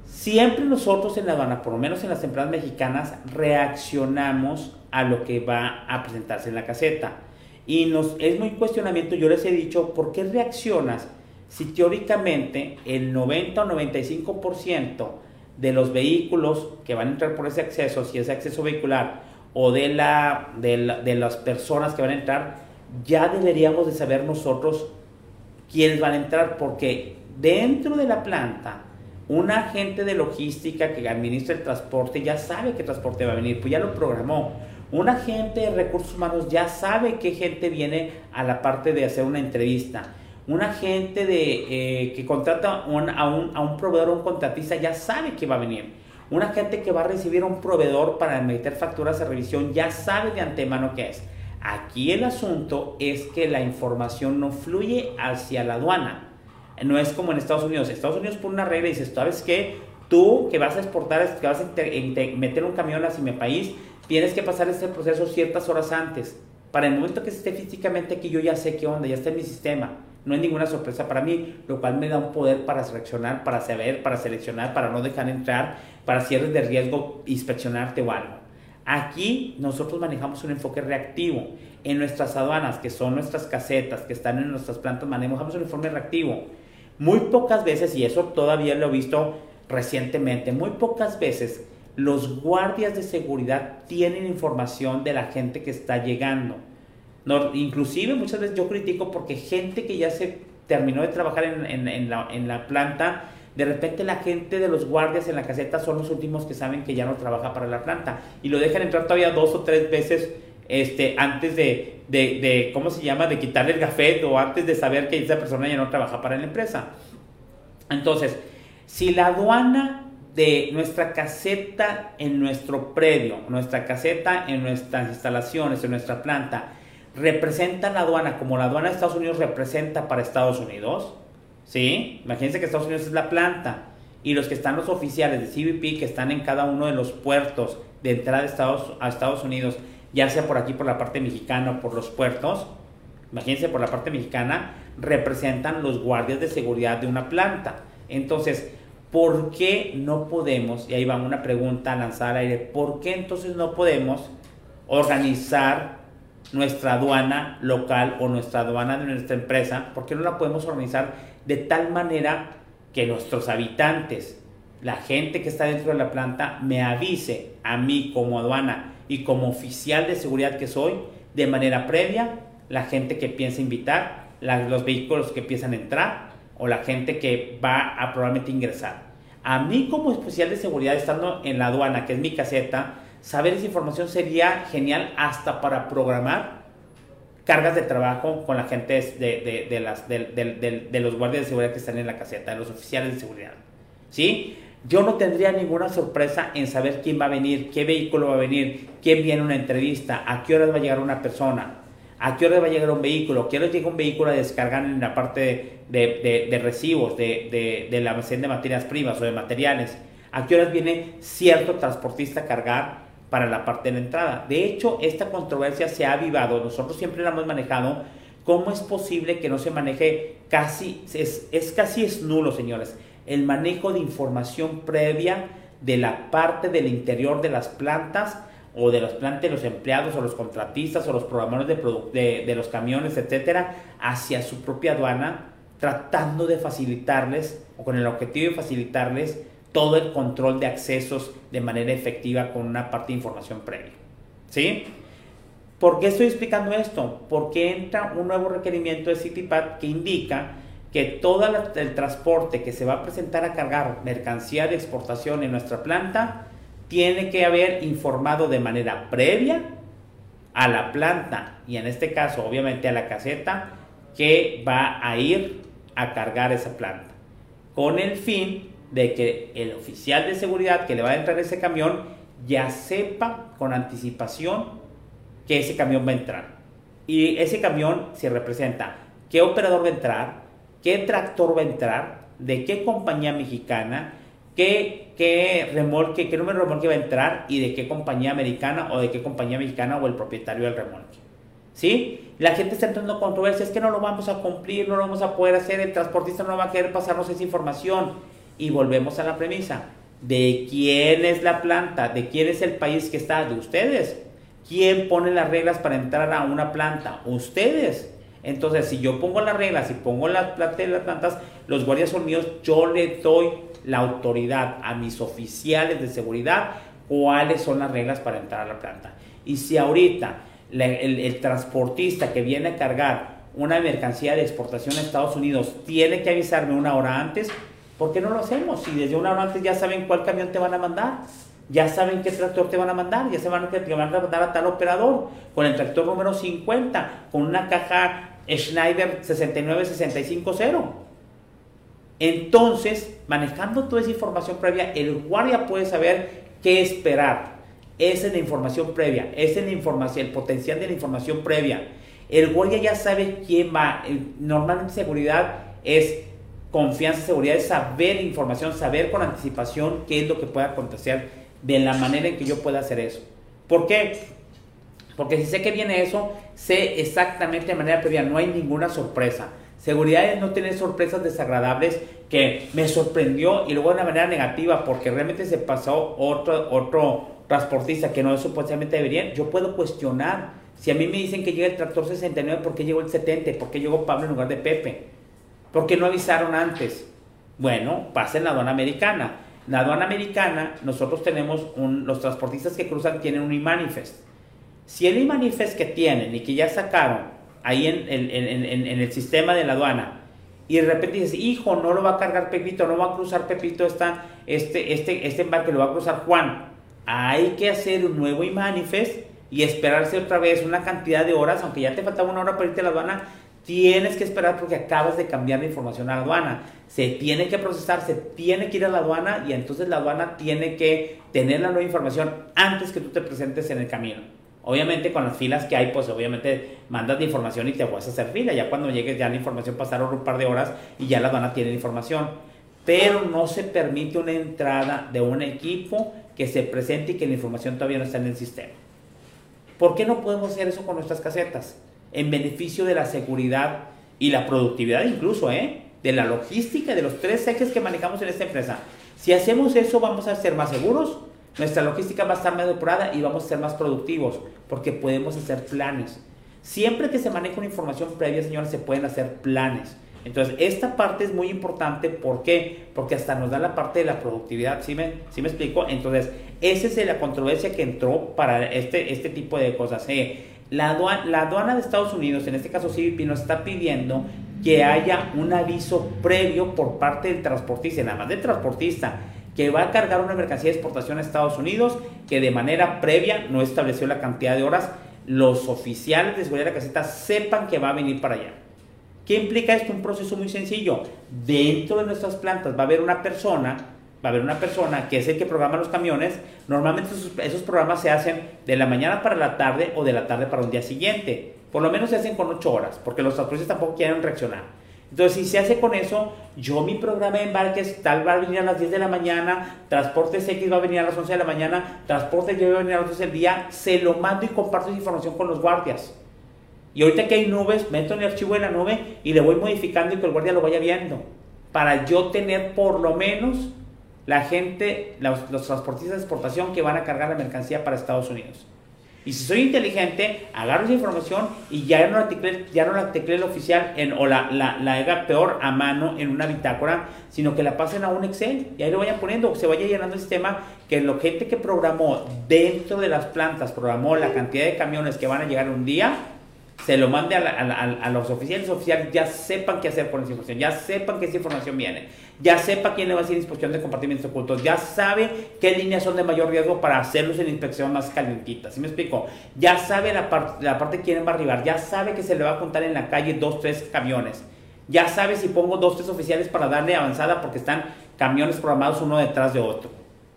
Siempre nosotros en la aduana, por lo menos en las empresas mexicanas, reaccionamos a lo que va a presentarse en la caseta. Y nos, es muy cuestionamiento, yo les he dicho, ¿por qué reaccionas si teóricamente el 90 o 95% de los vehículos que van a entrar por ese acceso, si es acceso vehicular, o de, de, la, de las personas que van a entrar, ya deberíamos de saber nosotros quiénes van a entrar, porque dentro de la planta un agente de logística que administra el transporte ya sabe qué transporte va a venir, pues ya lo programó. Un agente de recursos humanos ya sabe qué gente viene a la parte de hacer una entrevista. Un agente de, eh, que contrata a, un, a un proveedor un contratista ya sabe que va a venir. Un agente que va a recibir a un proveedor para meter facturas de revisión ya sabe de antemano qué es. Aquí el asunto es que la información no fluye hacia la aduana no es como en Estados Unidos. Estados Unidos pone una regla y dices, ¿sabes qué? Tú que vas a exportar, que vas a meter un camión hacia mi país, tienes que pasar este proceso ciertas horas antes. Para el momento que esté físicamente aquí, yo ya sé qué onda, ya está en mi sistema. No hay ninguna sorpresa para mí, lo cual me da un poder para seleccionar, para saber, para seleccionar, para no dejar entrar, para cierres de riesgo, inspeccionarte o algo. Aquí nosotros manejamos un enfoque reactivo. En nuestras aduanas, que son nuestras casetas, que están en nuestras plantas, manejamos un informe reactivo muy pocas veces, y eso todavía lo he visto recientemente, muy pocas veces los guardias de seguridad tienen información de la gente que está llegando. Inclusive muchas veces yo critico porque gente que ya se terminó de trabajar en, la, en la planta, de repente la gente de los guardias en la caseta son los últimos que saben que ya no trabaja para la planta y lo dejan entrar todavía dos o tres veces este, antes de, de, ¿cómo se llama?, de quitarle el gafet o antes de saber que esa persona ya no trabaja para la empresa. Entonces, si la aduana de nuestra caseta en nuestro predio, nuestra caseta en nuestras instalaciones, en nuestra planta, representa la aduana como la aduana de Estados Unidos representa para Estados Unidos, ¿sí? Imagínense que Estados Unidos es la planta y los que están los oficiales de CBP que están en cada uno de los puertos de entrada de Estados, a Estados Unidos ya sea por aquí, por la parte mexicana o por los puertos, imagínense por la parte mexicana, representan los guardias de seguridad de una planta. Entonces, ¿por qué no podemos, y ahí va una pregunta a lanzar al aire, ¿por qué entonces no podemos organizar nuestra aduana local o nuestra aduana de nuestra empresa? ¿Por qué no la podemos organizar de tal manera que nuestros habitantes, la gente que está dentro de la planta, me avise a mí como aduana? y como oficial de seguridad que soy, de manera previa, la gente que piensa invitar, los vehículos que a entrar o la gente que va a probablemente ingresar. A mí como oficial de seguridad, estando en la aduana, que es mi caseta, saber esa información sería genial hasta para programar cargas de trabajo con la gente de, de, los guardias de seguridad que están en la caseta, de los oficiales de seguridad. ¿Sí? yo no tendría ninguna sorpresa en saber quién va a venir, qué vehículo va a venir, quién viene a una entrevista, a qué horas va a llegar una persona. a qué hora va a llegar un vehículo, a qué hora llega un vehículo a descargar en la parte de, de, recibos, de, del almacén de materias primas o de materiales, a qué horas viene cierto transportista a cargar para la parte de la entrada. De hecho, esta controversia se ha avivado, nosotros siempre la hemos manejado, ¿cómo es posible que no se maneje casi, es, es casi es nulo, señores, el manejo de información previa de la parte del interior de las plantas o de los plantas de los empleados o los contratistas o los programadores de, de, los camiones, etcétera, hacia su propia aduana, tratando de facilitarles o con el objetivo de facilitarles todo el control de accesos de manera efectiva con una parte de información previa. ¿Sí? ¿Por qué estoy explicando esto? Porque entra un nuevo requerimiento de CityPad que indica que todo el transporte que se va a presentar a cargar mercancía de exportación en nuestra planta tiene que haber informado de manera previa a la planta y en este caso obviamente a la caseta que va a ir a cargar esa planta con el fin de que el oficial de seguridad que le va a entrar ese camión ya sepa con anticipación que ese camión va a entrar y ese camión se representa qué operador va a entrar qué tractor va a entrar de qué compañía mexicana qué, qué remolque, qué número de remolque va a entrar y de qué compañía americana o de qué compañía mexicana o el propietario del remolque. ¿Sí? La gente está entrando en controversia, es que no lo vamos a cumplir, no lo vamos a poder hacer, el transportista no va a querer pasarnos esa información. Y volvemos a la premisa. ¿De quién es la planta? ¿De quién es el país que está? De ustedes. ¿Quién pone las reglas para entrar a una planta? Ustedes. Entonces, si yo pongo las reglas y pongo las plantas de las plantas, los guardias son míos, yo le doy la autoridad a mis oficiales de seguridad cuáles son las reglas para entrar a la planta. Y si ahorita el, transportista que viene a cargar una mercancía de exportación a Estados Unidos tiene que avisarme una hora antes, ¿por qué no lo hacemos? Si desde una hora antes ya saben cuál camión te van a mandar, ya saben qué tractor te van a mandar, ya saben que te van a mandar a tal operador, con el tractor número 50, con una caja Schneider 69650 entonces, manejando toda esa información previa, el guardia puede saber qué esperar. Esa es la información previa, esa es la información, el potencial de la información previa. El guardia ya sabe quién va. Normalmente seguridad es confianza, seguridad es saber información, saber con anticipación qué es lo que puede acontecer de la manera en que yo pueda hacer eso. ¿Por qué? Porque si sé que viene eso, sé exactamente de manera previa, no hay ninguna sorpresa. Seguridad es no tener sorpresas desagradables que me sorprendió y luego de una manera negativa porque realmente se pasó otro, otro transportista que no supuestamente debería. Yo puedo cuestionar. Si a mí me dicen que llega el tractor 69, ¿por qué llegó el 70? ¿Por qué llegó Pablo en lugar de Pepe? ¿Por qué no avisaron antes? Bueno, pasa en la aduana americana. En la aduana americana, nosotros tenemos un, los transportistas que cruzan tienen un e-manifest. Si el e-manifest que tienen y que ya sacaron ahí en, en, el sistema de la aduana y de repente dices, hijo, no lo va a cargar Pepito, no va a cruzar Pepito esta, este, este, este embarque, lo va a cruzar Juan. Hay que hacer un nuevo y manifest y esperarse otra vez una cantidad de horas, aunque ya te faltaba una hora para irte a la aduana, tienes que esperar porque acabas de cambiar la información a la aduana. Se tiene que procesar, se tiene que ir a la aduana y entonces la aduana tiene que tener la nueva información antes que tú te presentes en el camino. Obviamente con las filas que hay, pues obviamente mandas la información y te vas a hacer fila. Ya cuando llegues ya la información pasaron un par de horas y ya la van a tener información. Pero no se permite una entrada de un equipo que se presente y que la información todavía no está en el sistema. ¿Por qué no podemos hacer eso con nuestras casetas? En beneficio de la seguridad y la productividad incluso, ¿eh? De la logística, de los tres ejes que manejamos en esta empresa. Si hacemos eso, vamos a ser más seguros, nuestra logística va a estar más depurada y vamos a ser más productivos porque podemos hacer planes. Siempre que se maneja una información previa, señores, se pueden hacer planes. Entonces, esta parte es muy importante. ¿Por qué? Porque hasta nos da la parte de la productividad. ¿Sí me, sí me explico? Entonces, esa es la controversia que entró para este, este tipo de cosas. Eh, la, aduana, la aduana de Estados Unidos, en este caso CBP, nos está pidiendo que haya un aviso previo por parte del transportista, nada más del transportista que va a cargar una mercancía de exportación a Estados Unidos, que de manera previa no estableció la cantidad de horas, los oficiales de seguridad de la caseta sepan que va a venir para allá. ¿Qué implica esto? Un proceso muy sencillo. Dentro de nuestras plantas va a haber una persona, va a haber una persona que es el que programa los camiones. Normalmente esos, programas se hacen de la mañana para la tarde o de la tarde para un día siguiente. por lo menos se hacen con 8 horas, porque los transportistas tampoco quieren reaccionar. Entonces, si se hace con eso, yo mi programa de embarques tal va a venir a las 10 de la mañana, Transportes X va a venir a las 11 de la mañana, Transportes Y va a venir a las 12 del día, se lo mando y comparto esa información con los guardias. Y ahorita que hay nubes, meto en el archivo de la nube y le voy modificando y que el guardia lo vaya viendo. Para yo tener por lo menos la gente, los, los transportistas de exportación que van a cargar la mercancía para Estados Unidos. Y si soy inteligente, agarro esa información y ya no la teclé, ya no la el oficial en, o la, la, la, haga peor a mano en una bitácora, sino que la pasen a un Excel y ahí lo vayan poniendo, se vaya llenando el sistema, que la gente que programó dentro de las plantas, programó la cantidad de camiones que van a llegar un día, se lo mande a, los oficiales, los oficiales ya sepan qué hacer con esa información, ya sepan que esa información viene, ya sepa quién le va a hacer inspección de compartimentos ocultos, ya sabe qué líneas son de mayor riesgo para hacerlos en inspección más calientitas, ¿sí me explico? Ya sabe la, parte la parte quién va a arribar, ya sabe que se le va a contar en la calle dos, tres camiones, ya sabe si pongo dos, tres oficiales para darle avanzada porque están camiones programados uno detrás de otro,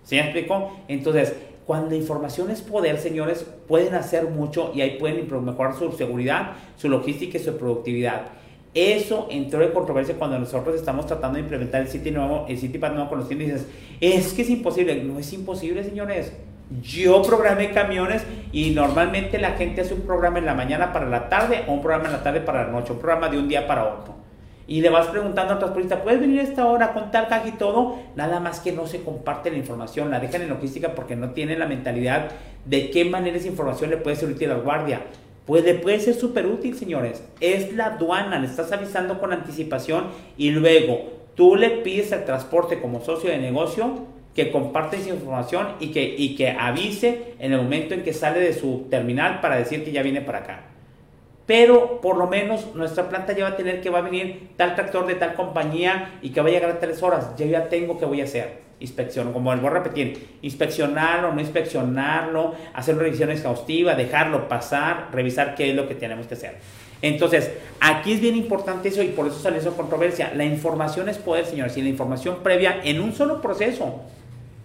¿sí me explico? Entonces, cuando información es poder, señores, pueden hacer mucho y ahí pueden mejorar su seguridad, su logística y su productividad. Eso entró en controversia cuando nosotros estamos tratando de implementar el City nuevo, el City Pass nuevo con los clientes dices, es que es imposible. No es imposible, señores. Yo programé camiones y normalmente la gente hace un programa en la mañana para la tarde o un programa en la tarde para la noche, un programa de un día para otro y le vas preguntando al transportista, ¿puedes venir a esta hora con tal caja y todo? Nada más que no se comparte la información, la dejan en logística porque no tienen la mentalidad de qué manera esa información le puede ser útil al guardia. Puede, puede ser súper útil, señores. Es la aduana, le estás avisando con anticipación y luego tú le pides al transporte como socio de negocio que comparte esa información y que, y que avise en el momento en que sale de su terminal para decir que ya viene para acá pero por lo menos nuestra planta ya va a tener que va a venir tal tractor de tal compañía y que va a llegar a tres horas. Yo ya tengo que voy a hacer inspección, como vuelvo a repetir, inspeccionarlo, no inspeccionarlo, hacer una revisión exhaustiva, dejarlo pasar, revisar qué es lo que tenemos que hacer. Entonces, aquí es bien importante eso y por eso sale esa controversia. La información es poder, señores, y la información previa en un solo proceso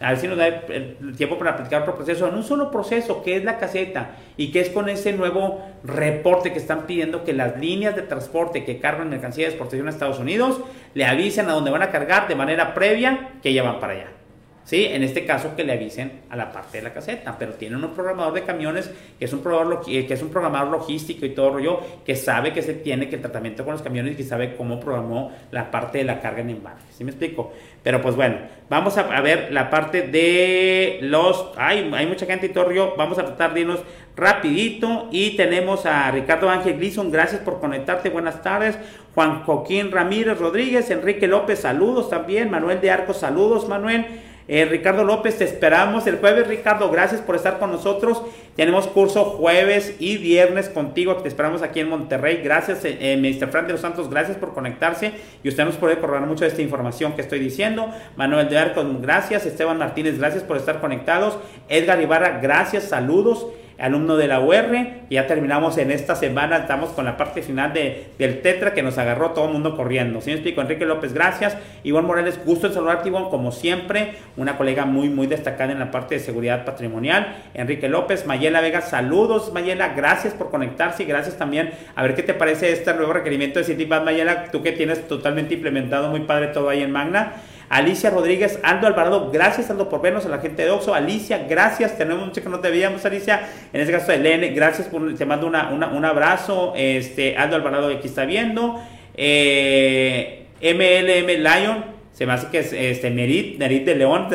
a ver si nos da el tiempo para platicar otro proceso, en un solo proceso, que es la caseta, y que es con ese nuevo reporte que están pidiendo que las líneas de transporte que cargan mercancía de exportación a Estados Unidos le avisen a dónde van a cargar de manera previa que ya van para allá. ¿Sí? En este caso que le avisen a la parte de la caseta, pero tiene un programador de camiones que es un programador, logístico y todo rollo que sabe que se tiene que el tratamiento con los camiones y que sabe cómo programó la parte de la carga en embarque, ¿sí me explico? Pero pues bueno, vamos a, ver la parte de los, hay, hay mucha gente y todo rollo, vamos a tratar de irnos rapidito y tenemos a Ricardo Ángel Gleason, gracias por conectarte, buenas tardes, Juan Joaquín Ramírez Rodríguez, Enrique López, saludos también, Manuel de Arco, saludos Manuel, eh, Ricardo López, te esperamos el jueves. Ricardo, gracias por estar con nosotros. Tenemos curso jueves y viernes contigo. Te esperamos aquí en Monterrey. Gracias, eh, eh Mr. Fran de los Santos. Gracias por conectarse. Y usted nos puede corroborar mucho de esta información que estoy diciendo. Manuel de Arcos, gracias. Esteban Martínez, gracias por estar conectados. Edgar Ibarra, gracias. Saludos alumno de la UR. Ya terminamos en esta semana, estamos con la parte final de, del Tetra que nos agarró todo el mundo corriendo. ¿Sí me explico? Enrique López, gracias. Iván Morales, gusto en saludarte, Iván, como siempre. Una colega muy, muy destacada en la parte de seguridad patrimonial. Enrique López, Mayela Vega, saludos, Mayela, gracias por conectarse y gracias también. A ver qué te parece este nuevo requerimiento de CityPad, Mayela, tú que tienes totalmente implementado, muy padre todo ahí en Magna. Alicia Rodríguez, Aldo Alvarado, gracias Aldo por vernos, a la gente de Oxo. Alicia, gracias, tenemos mucho que no te veíamos, Alicia. En este caso, Elene, gracias por, te mando una, un abrazo. Este, Aldo Alvarado aquí está viendo. Eh, MLM Lion, se me hace que es este, Merit, Merit de León,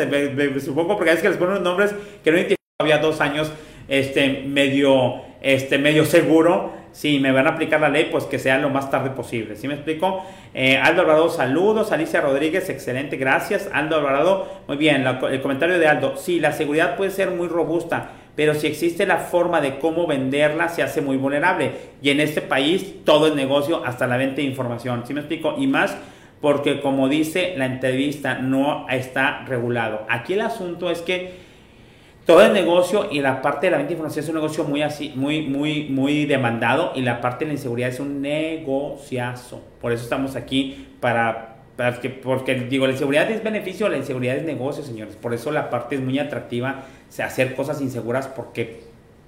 supongo, porque es que les ponen los nombres que no había dos años, este, medio, este, medio seguro si me van a aplicar la ley, pues que sea lo más tarde posible. ¿Sí me explico? Eh, Aldo Alvarado, saludos. Alicia Rodríguez, excelente, gracias. Aldo Alvarado, muy bien. el comentario de Aldo, sí, la seguridad puede ser muy robusta, pero si existe la forma de cómo venderla, se hace muy vulnerable. Y en este país todo es negocio, hasta la venta de información. ¿Sí me explico? Y más porque, como dice la entrevista, no está regulado. Aquí el asunto es que todo el negocio y la parte de la venta de información es un negocio muy así, muy, muy, muy demandado y la parte de la inseguridad es un negociazo. Por eso estamos aquí para, que, porque digo, la inseguridad es beneficio, la inseguridad es negocio, señores. Por eso la parte es muy atractiva, hacer cosas inseguras porque,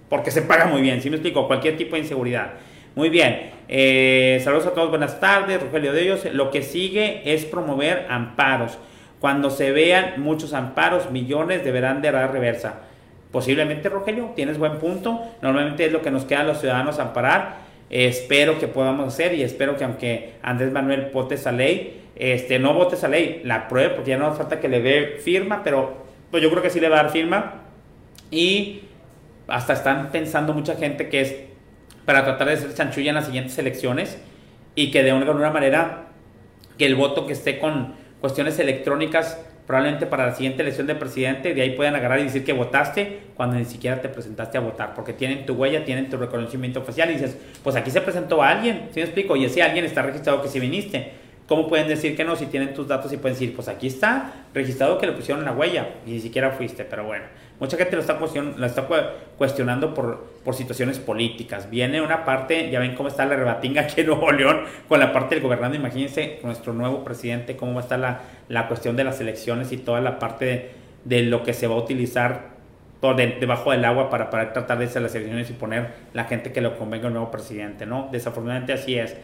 porque se paga muy bien. Si me explico? Cualquier tipo de inseguridad. Muy bien. Eh, saludos a todos, buenas tardes, Rogelio de ellos. Lo que sigue es promover amparos. Cuando se vean muchos amparos, millones deberán de dar reversa. Posiblemente, Rogelio, tienes buen punto. Normalmente es lo que nos queda a los ciudadanos amparar. espero que podamos hacer y espero que aunque Andrés Manuel vote esa ley, este, no vote esa ley, la apruebe porque ya no hace falta que le dé firma, pero pues yo creo que sí le va a dar firma. Y hasta están pensando mucha gente que es para tratar de ser chanchulla en las siguientes elecciones y que de alguna manera que el voto que esté con cuestiones electrónicas probablemente para la siguiente elección de presidente, de ahí puedan agarrar y decir que votaste cuando ni siquiera te presentaste a votar, porque tienen tu huella, tienen tu reconocimiento oficial y dices, pues aquí se presentó a alguien, ¿sí me explico? Y ese alguien está registrado que si viniste. ¿Cómo pueden decir que no si tienen tus datos y pueden decir, pues aquí está registrado que le pusieron la huella y ni siquiera fuiste? Pero bueno, mucha gente lo está, cuestionando por, por situaciones políticas. Viene una parte, ya ven cómo está la rebatinga aquí en Nuevo León con la parte del gobernante. Imagínense nuestro nuevo presidente, cómo va a estar la, la cuestión de las elecciones y toda la parte de, lo que se va a utilizar por debajo del agua para, para tratar de hacer las elecciones y poner la gente que lo convenga el nuevo presidente, ¿no? Desafortunadamente así es.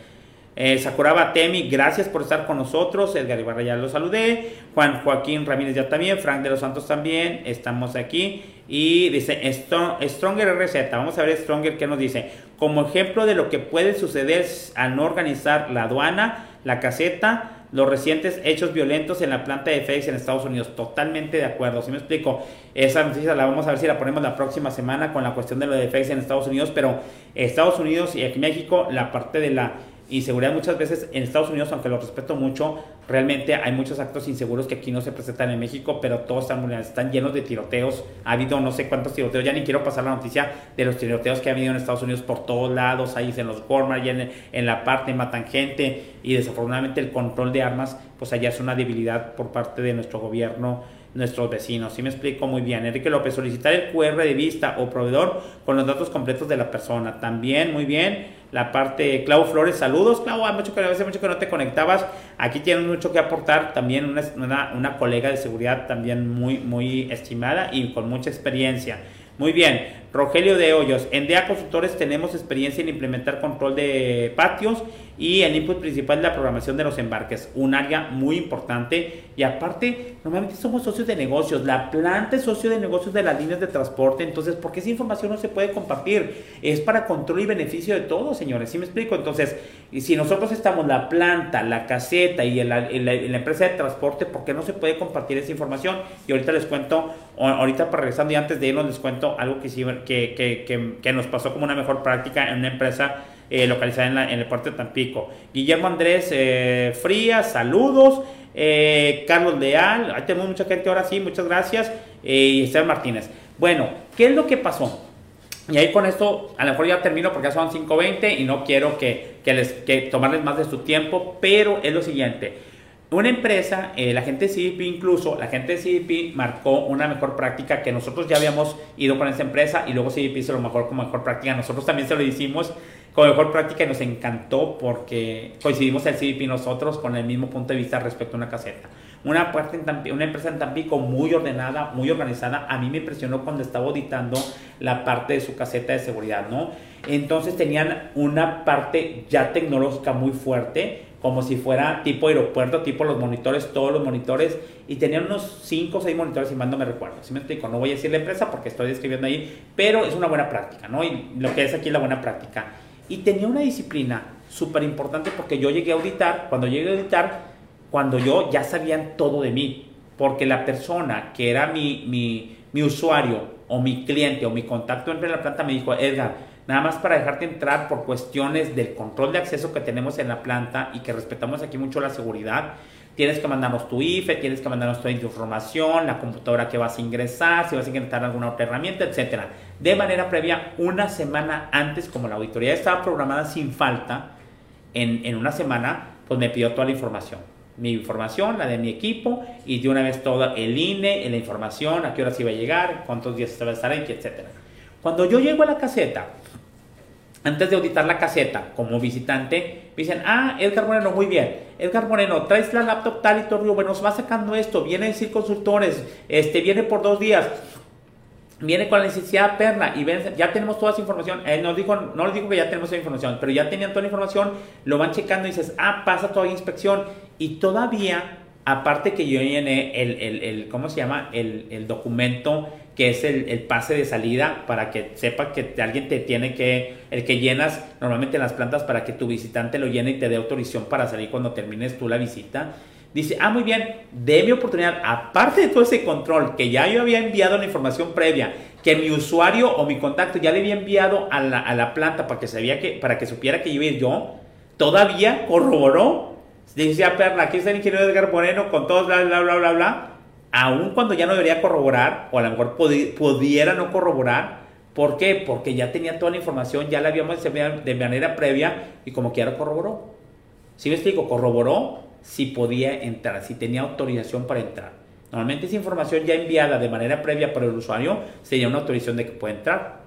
Eh, Sakuraba Temi, gracias por estar con nosotros. Edgar Ibarra ya lo saludé. Juan Joaquín Ramírez ya también. Frank de los Santos también. Estamos aquí. Y dice Stronger RZ. Vamos a ver Stronger qué nos dice. Como ejemplo de lo que puede suceder al no organizar la aduana, la caseta, los recientes hechos violentos en la planta de FedEx en Estados Unidos. Totalmente de acuerdo. Si me explico, esa noticia la vamos a ver si la ponemos la próxima semana con la cuestión de lo de FedEx en Estados Unidos. Pero Estados Unidos y aquí México, la parte de la y seguridad muchas veces en Estados Unidos, aunque lo respeto mucho, realmente hay muchos actos inseguros que aquí no se presentan en México, pero todos están, están llenos de tiroteos. Ha habido no sé cuántos tiroteos, ya ni quiero pasar la noticia de los tiroteos que ha habido en Estados Unidos por todos lados, ahí en los Walmart, en la parte matan gente y desafortunadamente el control de armas, pues allá es una debilidad por parte de nuestro gobierno nuestros vecinos. Si me explico muy bien. Enrique López, solicitar el QR de vista o proveedor con los datos completos de la persona. También, muy bien la parte Clau Flores, saludos Clau, hay mucho mucho que no te conectabas, aquí tienes mucho que aportar, también una, una, colega de seguridad también muy, muy estimada y con mucha experiencia. Muy bien, Rogelio de Hoyos, en DEA Consultores tenemos experiencia en implementar control de patios y el input principal de la programación de los embarques, un área muy importante y aparte normalmente somos socios de negocios, la planta es socio de negocios de las líneas de transporte, entonces ¿por qué esa información no se puede compartir? Es para control y beneficio de todos, señores, ¿sí me explico? Entonces, si nosotros estamos la planta, la caseta y la, empresa de transporte, ¿por qué no se puede compartir esa información? Y ahorita les cuento, ahorita para regresando y antes de irnos les cuento algo que, que, nos pasó como una mejor práctica en una empresa eh, localizada en, en, el puerto de Tampico. Guillermo Andrés eh, Frías, saludos. Eh, Carlos Leal, ahí tenemos mucha gente ahora sí, muchas gracias. y Esteban Martínez. Bueno, ¿qué es lo que pasó? Y ahí con esto, a lo mejor ya termino porque ya son 5.20 y no quiero que, que tomarles más de su tiempo, pero es lo siguiente. Una empresa, la gente de CDP incluso, la gente de CDP marcó una mejor práctica que nosotros ya habíamos ido con esa empresa y luego CDP hizo lo mejor como mejor práctica. Nosotros también se lo hicimos con mejor práctica nos encantó porque coincidimos el CDP nosotros con el mismo punto de vista respecto a una caseta. Una, parte en una empresa en Tampico muy ordenada, muy organizada, a mí me impresionó cuando estaba auditando la parte de su caseta de seguridad, ¿no? Entonces tenían una parte ya tecnológica muy fuerte, como si fuera tipo aeropuerto, tipo los monitores, todos los monitores, y tenían unos 5 o 6 monitores, si mal no me recuerdo. Si me explico, no voy a decir la empresa porque estoy describiendo ahí, pero es una buena práctica, ¿no? Y lo que es aquí la buena práctica. Y tenía una disciplina súper importante porque yo llegué a auditar, cuando llegué a auditar, cuando yo ya sabían todo de mí, porque la persona que era mi, mi, mi usuario o mi cliente o mi contacto entre la planta me dijo, Edgar, nada más para dejarte entrar por cuestiones del control de acceso que tenemos en la planta y que respetamos aquí mucho la seguridad, tienes que mandarnos tu IFE, tienes que mandarnos toda tu información, la computadora que vas a ingresar, si vas a ingresar alguna otra herramienta, etcétera. De manera previa, una semana antes, como la auditoría estaba programada sin falta, en, en una semana, pues me pidió toda la información. Mi información, la de mi equipo, y de una vez todo el INE, la información, a qué hora se iba a llegar, cuántos días va a estar aquí, etcétera. Cuando yo llego a la caseta, antes de auditar la caseta como visitante, dicen, ah, Edgar Moreno, muy bien. Edgar Moreno, traes la laptop tal y todo, bueno, nos va sacando esto, viene a decir consultores, este, viene por dos días. viene con la licenciada Perla y ven, ya tenemos toda esa información. Él nos dijo, no les digo que ya tenemos esa información, pero ya tenían toda la información, lo van checando y dices, ah, pasa toda inspección. Y todavía, aparte que yo llené el, el, el ¿cómo se llama? El, el documento que es el, el, pase de salida para que sepa que alguien te tiene que, el que llenas normalmente en las plantas para que tu visitante lo llene y te dé autorización para salir cuando termines tú la visita. Dice, ah, muy bien, de mi oportunidad, aparte de todo ese control que ya yo había enviado la información previa, que mi usuario o mi contacto ya le había enviado a la, a la planta para que, sabía que, para que supiera que iba a ir yo, todavía corroboró. Decía Perla, aquí está el ingeniero Edgar Moreno con todos, bla, bla, bla, bla, bla aun cuando ya no debería corroborar, o a lo mejor pudiera no corroborar, ¿por qué? Porque ya tenía toda la información, ya la habíamos de manera previa y como quiera corroboró. ¿Sí me explico? Corroboró si podía entrar, si tenía autorización para entrar. Normalmente esa información ya enviada de manera previa por el usuario sería una autorización de que puede entrar.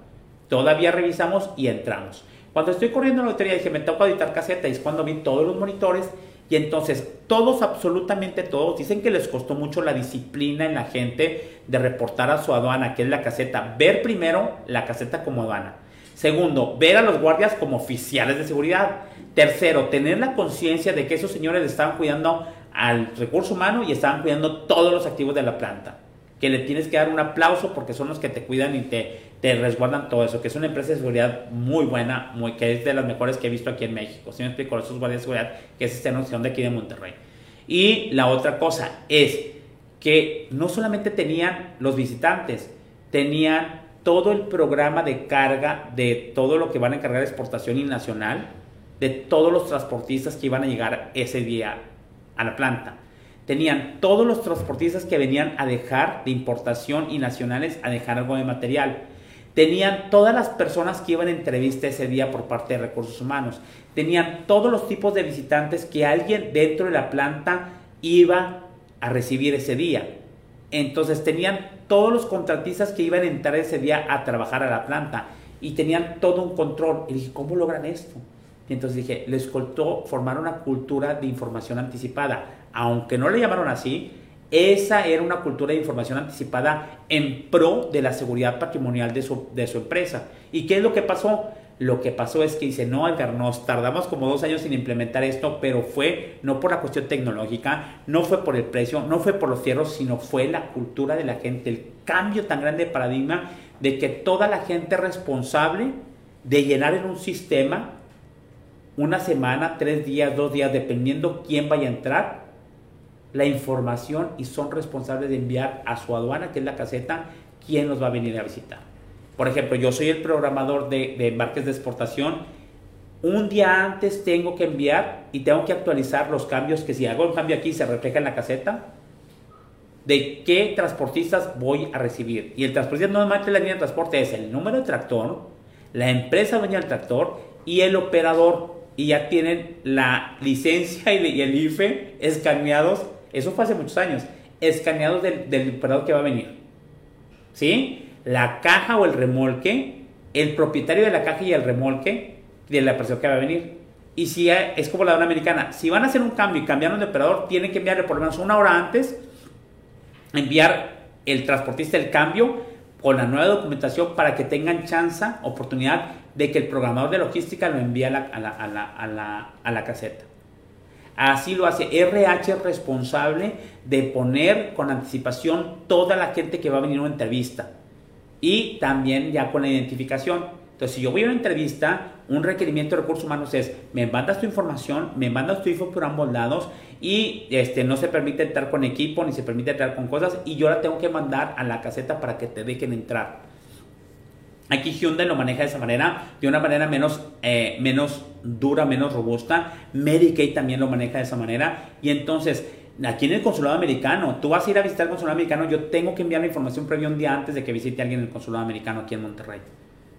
Todavía revisamos y entramos. Cuando estoy corriendo la lotería dije, me toca editar caseta y es cuando vi todos los monitores y entonces todos, absolutamente todos, dicen que les costó mucho la disciplina en la gente de reportar a su aduana, que es la caseta. Ver primero la caseta como aduana. Segundo, ver a los guardias como oficiales de seguridad. Tercero, tener la conciencia de que esos señores estaban cuidando al recurso humano y estaban cuidando todos los activos de la planta. Que le tienes que dar un aplauso porque son los que te cuidan y te, te resguardan todo eso, que es una empresa de seguridad muy buena, muy, que es de las mejores que he visto aquí en México. Si me explico, esos guardias de seguridad, que es esta noción de aquí de Monterrey. Y la otra cosa es que no solamente tenían los visitantes, tenían todo el programa de carga de todo lo que van a encargar exportación y nacional, de todos los transportistas que iban a llegar ese día a la planta. Tenían todos los transportistas que venían a dejar de importación y nacionales a dejar algo de material Tenían todas las personas que iban a entrevista ese día por parte de recursos humanos. Tenían todos los tipos de visitantes que alguien dentro de la planta iba a recibir ese día. Entonces tenían todos los contratistas que iban a entrar ese día a trabajar a la planta y tenían todo un control. Y dije, ¿cómo logran esto? Y entonces dije, les costó formar una cultura de información anticipada. Aunque no le llamaron así, esa era una cultura de información anticipada en pro de la seguridad patrimonial de su, de su empresa. ¿Y qué es lo que pasó? Lo que pasó es que dice, no, Edgar, nos tardamos como dos años en implementar esto, pero fue no por la cuestión tecnológica, no fue por el precio, no fue por los cierros, sino fue la cultura de la gente, el cambio tan grande de paradigma de que toda la gente responsable de llenar en un sistema una semana, tres días, dos días, dependiendo quién vaya a entrar, la información y son responsables de enviar a su aduana, que es la caseta, quién los va a venir a visitar. Por ejemplo, yo soy el programador de, embarques de exportación. Un día antes tengo que enviar y tengo que actualizar los cambios que si hago un cambio aquí se refleja en la caseta de qué transportistas voy a recibir. Y el transportista no es la línea de transporte, es el número de tractor, la empresa dueña del tractor y el operador. Y ya tienen la licencia y el IFE escaneados eso fue hace muchos años. Escaneados del, del operador que va a venir. ¿Sí? La caja o el remolque, el propietario de la caja y el remolque de la persona que va a venir. Y si es como la una americana, si van a hacer un cambio y cambiaron de operador, tienen que enviarle por lo menos una hora antes, enviar el transportista el cambio con la nueva documentación para que tengan chance, oportunidad de que el programador de logística lo envíe a la, a la, a la, a la, a la caseta. Así lo hace. RH responsable de poner con anticipación toda la gente que va a venir a una entrevista. Y también ya con la identificación. Entonces, si yo voy a una entrevista, un requerimiento de recursos humanos es, me mandas tu información, me mandas tu info por ambos lados y este, no se permite entrar con equipo ni se permite entrar con cosas y yo la tengo que mandar a la caseta para que te dejen entrar. Aquí Hyundai lo maneja de esa manera, de una manera menos, eh, menos dura, menos robusta. Medicaid también lo maneja de esa manera. Y entonces, aquí en el consulado americano, tú vas a ir a visitar el consulado americano, yo tengo que enviar la información previa un día antes de que visite a alguien en el consulado americano aquí en Monterrey.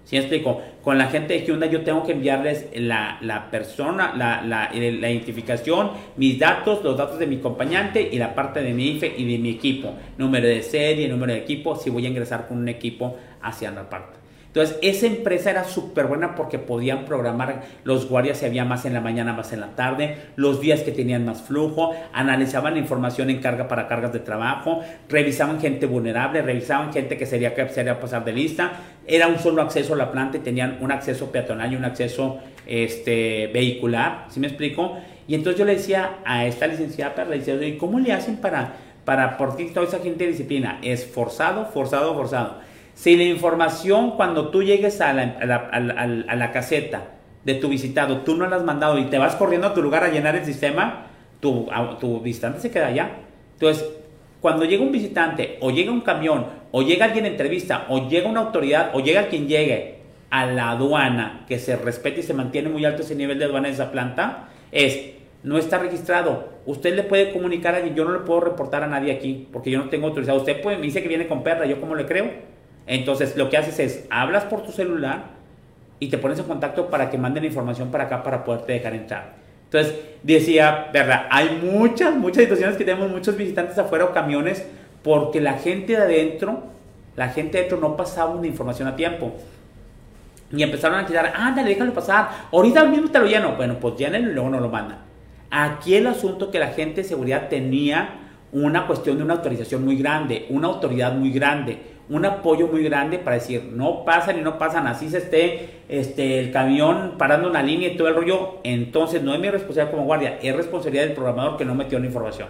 ¿Sí explico? Con la gente de Hyundai yo tengo que enviarles la, la persona, la, la, la, identificación, mis datos, los datos de mi acompañante y la parte de mi IFE y de mi equipo. Número de serie, número de equipo, si voy a ingresar con un equipo hacia la parte. Entonces, esa empresa era súper buena porque podían programar los guardias si había más en la mañana, más en la tarde, los días que tenían más flujo, analizaban la información en carga para cargas de trabajo, revisaban gente vulnerable, revisaban gente que sería que sería pasar de lista. Era un solo acceso a la planta y tenían un acceso peatonal y un acceso este, vehicular, ¿sí me explico? Y entonces yo le decía a esta licenciada, le decía, ¿y cómo le hacen para, para, por qué toda esa gente de disciplina? Es forzado, forzado, forzado si la información cuando tú llegues a la, caseta de tu visitado, tú no la has mandado y te vas corriendo a tu lugar a llenar el sistema, tu, tu visitante se queda allá. Entonces, cuando llega un visitante o llega un camión o llega alguien en entrevista o llega una autoridad o llega quien llegue a la aduana que se respete y se mantiene muy alto ese nivel de aduana de esa planta, es no está registrado. Usted le puede comunicar a alguien, yo no le puedo reportar a nadie aquí porque yo no tengo autorizado. Usted puede, me dice que viene con perra, yo cómo le creo. Entonces lo que haces es, hablas por tu celular y te pones en contacto para que manden información para acá para poderte dejar entrar. Entonces decía, verdad, hay muchas, muchas situaciones que tenemos muchos visitantes afuera o camiones porque la gente de adentro, la gente de adentro no pasaba una información a tiempo. Y empezaron a tirar, ándale, déjalo pasar, ahorita mismo te lo lleno. Bueno, pues llénelo y luego no lo mandan. Aquí el asunto que la gente de seguridad tenía una cuestión de una autorización muy grande, una autoridad muy grande un apoyo muy grande para decir, no pasan y no pasan, así se esté este, el camión parando una línea y todo el rollo, entonces no es mi responsabilidad como guardia, es responsabilidad del programador que no metió la información.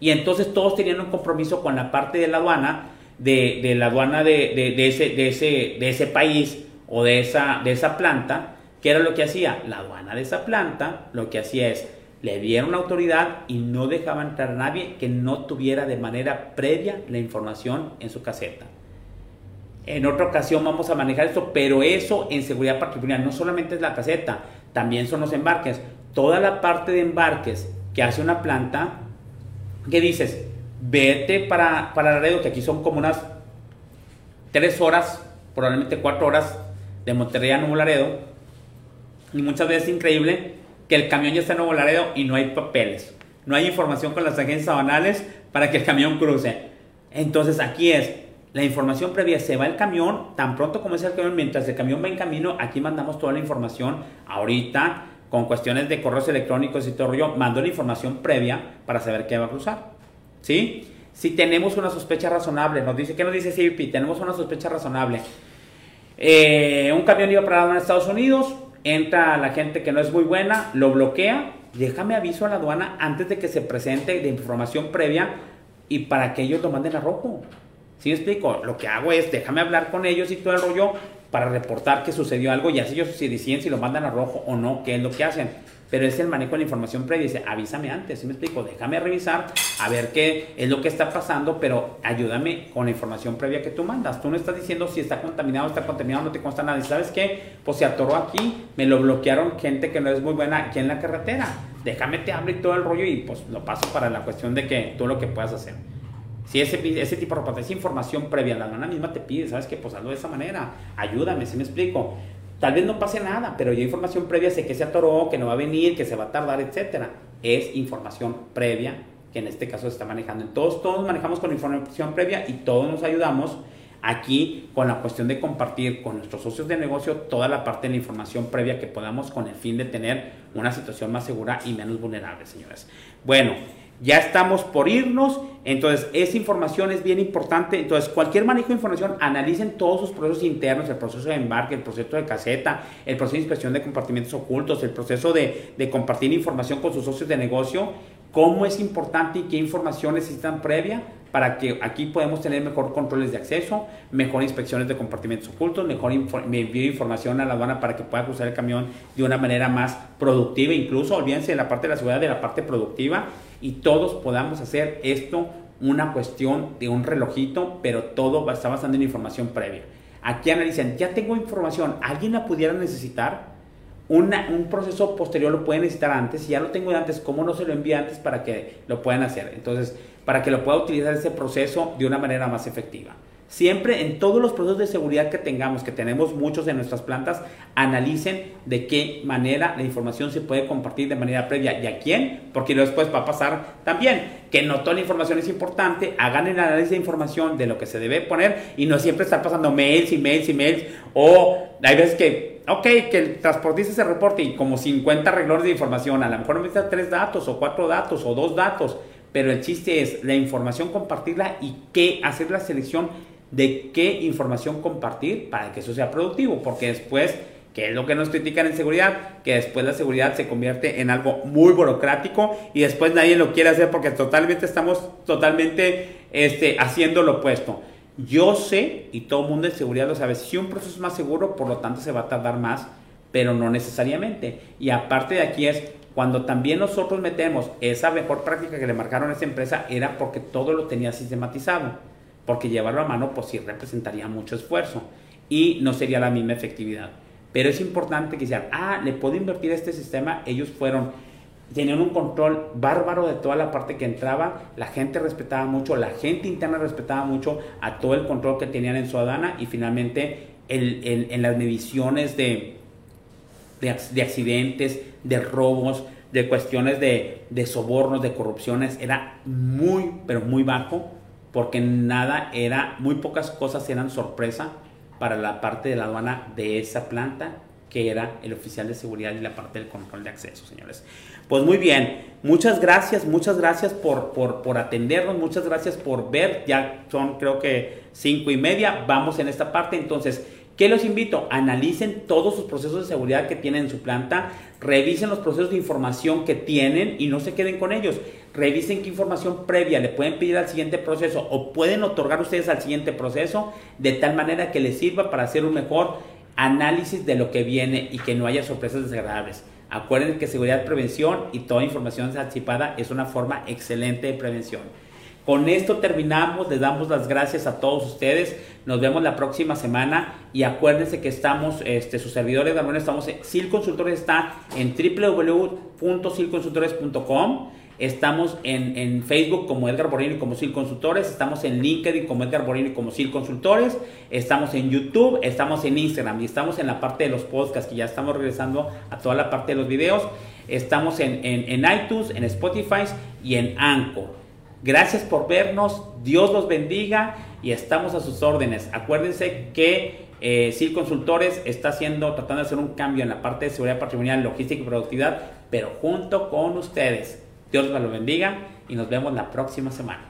Y entonces todos tenían un compromiso con la parte de la aduana, de, la aduana de, ese, de, ese, de ese país o de esa, de esa planta, que era lo que hacía. La aduana de esa planta lo que hacía es le dieron autoridad y no dejaban entrar a nadie que no tuviera de manera previa la información en su caseta. En otra ocasión vamos a manejar esto, pero eso en seguridad particular no solamente es la caseta, también son los embarques. Toda la parte de embarques que hace una planta, que dices, vete para, para Laredo, que aquí son como unas tres horas, probablemente cuatro horas de Monterrey a Nuevo Laredo, y muchas veces es increíble que el camión ya está en Nuevo Laredo y no hay papeles. No hay información con las agencias aduanales para que el camión cruce. Entonces aquí es, la información previa se va el camión, tan pronto como es el camión, mientras el camión va en camino, aquí mandamos toda la información. Ahorita, con cuestiones de correos electrónicos y todo yo mando la información previa para saber qué va a cruzar. ¿Sí? Si tenemos una sospecha razonable, nos dice, ¿qué nos dice CBP? Tenemos una sospecha razonable. Eh, un camión iba para Estados Unidos, entra la gente que no es muy buena, lo bloquea, déjame aviso a la aduana antes de que se presente de información previa y para que ellos lo manden a rojo. ¿Sí me explico? Lo que hago es, déjame hablar con ellos y todo el rollo para reportar que sucedió algo y así ellos se deciden si lo mandan a rojo o no, qué es lo que hacen pero es el manejo de la información previa. Dice, avísame antes, ¿sí me explico? Déjame revisar, a ver qué es lo que está pasando, pero ayúdame con la información previa que tú mandas. Tú no estás diciendo si está contaminado está contaminado, no te consta nada. ¿Y sabes qué? Pues se atoró aquí, me lo bloquearon gente que no es muy buena aquí en la carretera. Déjame te hablo y todo el rollo y pues lo paso para la cuestión de que tú lo que puedas hacer. Si ese, ese tipo de esa información previa, la nana misma te pide, ¿sabes qué? Pues de esa manera, ayúdame, ¿sí me explico? Tal vez no pase nada, pero ya información previa sé que se atoró, que no va a venir, que se va a tardar, etcétera. Es información previa que en este caso se está manejando. Todos, todos manejamos con información previa y todos nos ayudamos aquí con la cuestión de compartir con nuestros socios de negocio toda la parte de la información previa que podamos con el fin de tener una situación más segura y menos vulnerable, señores. Bueno, ya estamos por irnos, entonces esa información es bien importante, entonces cualquier manejo de información, analicen todos sus procesos internos, el proceso de embarque, el proceso de caseta, el proceso de inspección de compartimentos ocultos, el proceso de, de compartir información con sus socios de negocio, cómo es importante y qué información necesitan previa para que aquí podemos tener mejor controles de acceso, mejor inspecciones de compartimentos ocultos, mejor envío información a la aduana para que pueda cruzar el camión de una manera más productiva, incluso olvídense de la parte de la seguridad, de la parte productiva y todos podamos hacer esto una cuestión de un relojito, pero todo está basado en información previa. Aquí analizan, ya tengo información, ¿alguien la pudiera necesitar? un proceso posterior lo puede necesitar antes, si ya lo tengo de antes, ¿cómo no se lo envía antes para que lo puedan hacer? Entonces, para que lo pueda utilizar ese proceso de una manera más efectiva. Siempre en todos los procesos de seguridad que tengamos, que tenemos muchos en nuestras plantas, analicen de qué manera la información se puede compartir de manera previa y a quién, porque después va a pasar también que no toda la información es importante, hagan el análisis de información de lo que se debe poner y no siempre estar pasando mails y mails y mails o hay veces que, ok, que el transportista se reporte y como 50 reglones de información, a lo mejor necesita tres datos o cuatro datos o dos datos, pero el chiste es la información compartirla y qué hacer la selección de qué información compartir para que eso sea productivo, porque después, que es lo que nos critican en seguridad, que después la seguridad se convierte en algo muy burocrático y después nadie lo quiere hacer porque totalmente estamos totalmente este, haciendo lo opuesto. Yo sé, y todo mundo en seguridad lo sabe, si un proceso es más seguro, por lo tanto se va a tardar más, pero no necesariamente. Y aparte de aquí es, cuando también nosotros metemos esa mejor práctica que le marcaron a esa empresa, era porque todo lo tenía sistematizado porque llevarlo a mano pues sí representaría mucho esfuerzo y no sería la misma efectividad. Pero es importante que sean, ah, le puedo invertir este sistema, ellos fueron, tenían un control bárbaro de toda la parte que entraba, la gente respetaba mucho, la gente interna respetaba mucho a todo el control que tenían en su adana y finalmente en las mediciones de, de, accidentes, de robos, de cuestiones de, de sobornos, de corrupciones, era muy, pero muy bajo porque nada era, muy pocas cosas eran sorpresa para la parte de la aduana de esa planta, que era el oficial de seguridad y la parte del control de acceso, señores. Pues muy bien, muchas gracias, muchas gracias por, por, por atendernos, muchas gracias por ver, ya son creo que cinco y media, vamos en esta parte, entonces ¿Qué los invito? Analicen todos sus procesos de seguridad que tienen en su planta, revisen los procesos de información que tienen y no se queden con ellos. Revisen qué información previa le pueden pedir al siguiente proceso o pueden otorgar ustedes al siguiente proceso de tal manera que les sirva para hacer un mejor análisis de lo que viene y que no haya sorpresas desagradables. Acuérdense que seguridad, prevención y toda información anticipada es una forma excelente de prevención. Con esto terminamos, les damos las gracias a todos ustedes. Nos vemos la próxima semana y acuérdense que estamos, este, sus servidores de estamos SIL Consultores está en www.silconsultores.com. Estamos en, en, Facebook como Edgar Borini como SIL Consultores, estamos en LinkedIn como Edgar Borini como SIL Consultores, estamos en YouTube, estamos en Instagram y estamos en la parte de los podcasts que ya estamos regresando a toda la parte de los videos. Estamos en, en, en iTunes, en Spotify y en Anchor. Gracias por vernos, Dios los bendiga y estamos a sus órdenes. Acuérdense que eh, CIL Consultores está haciendo, tratando de hacer un cambio en la parte de seguridad patrimonial, logística y productividad, pero junto con ustedes. Dios los bendiga y nos vemos la próxima semana.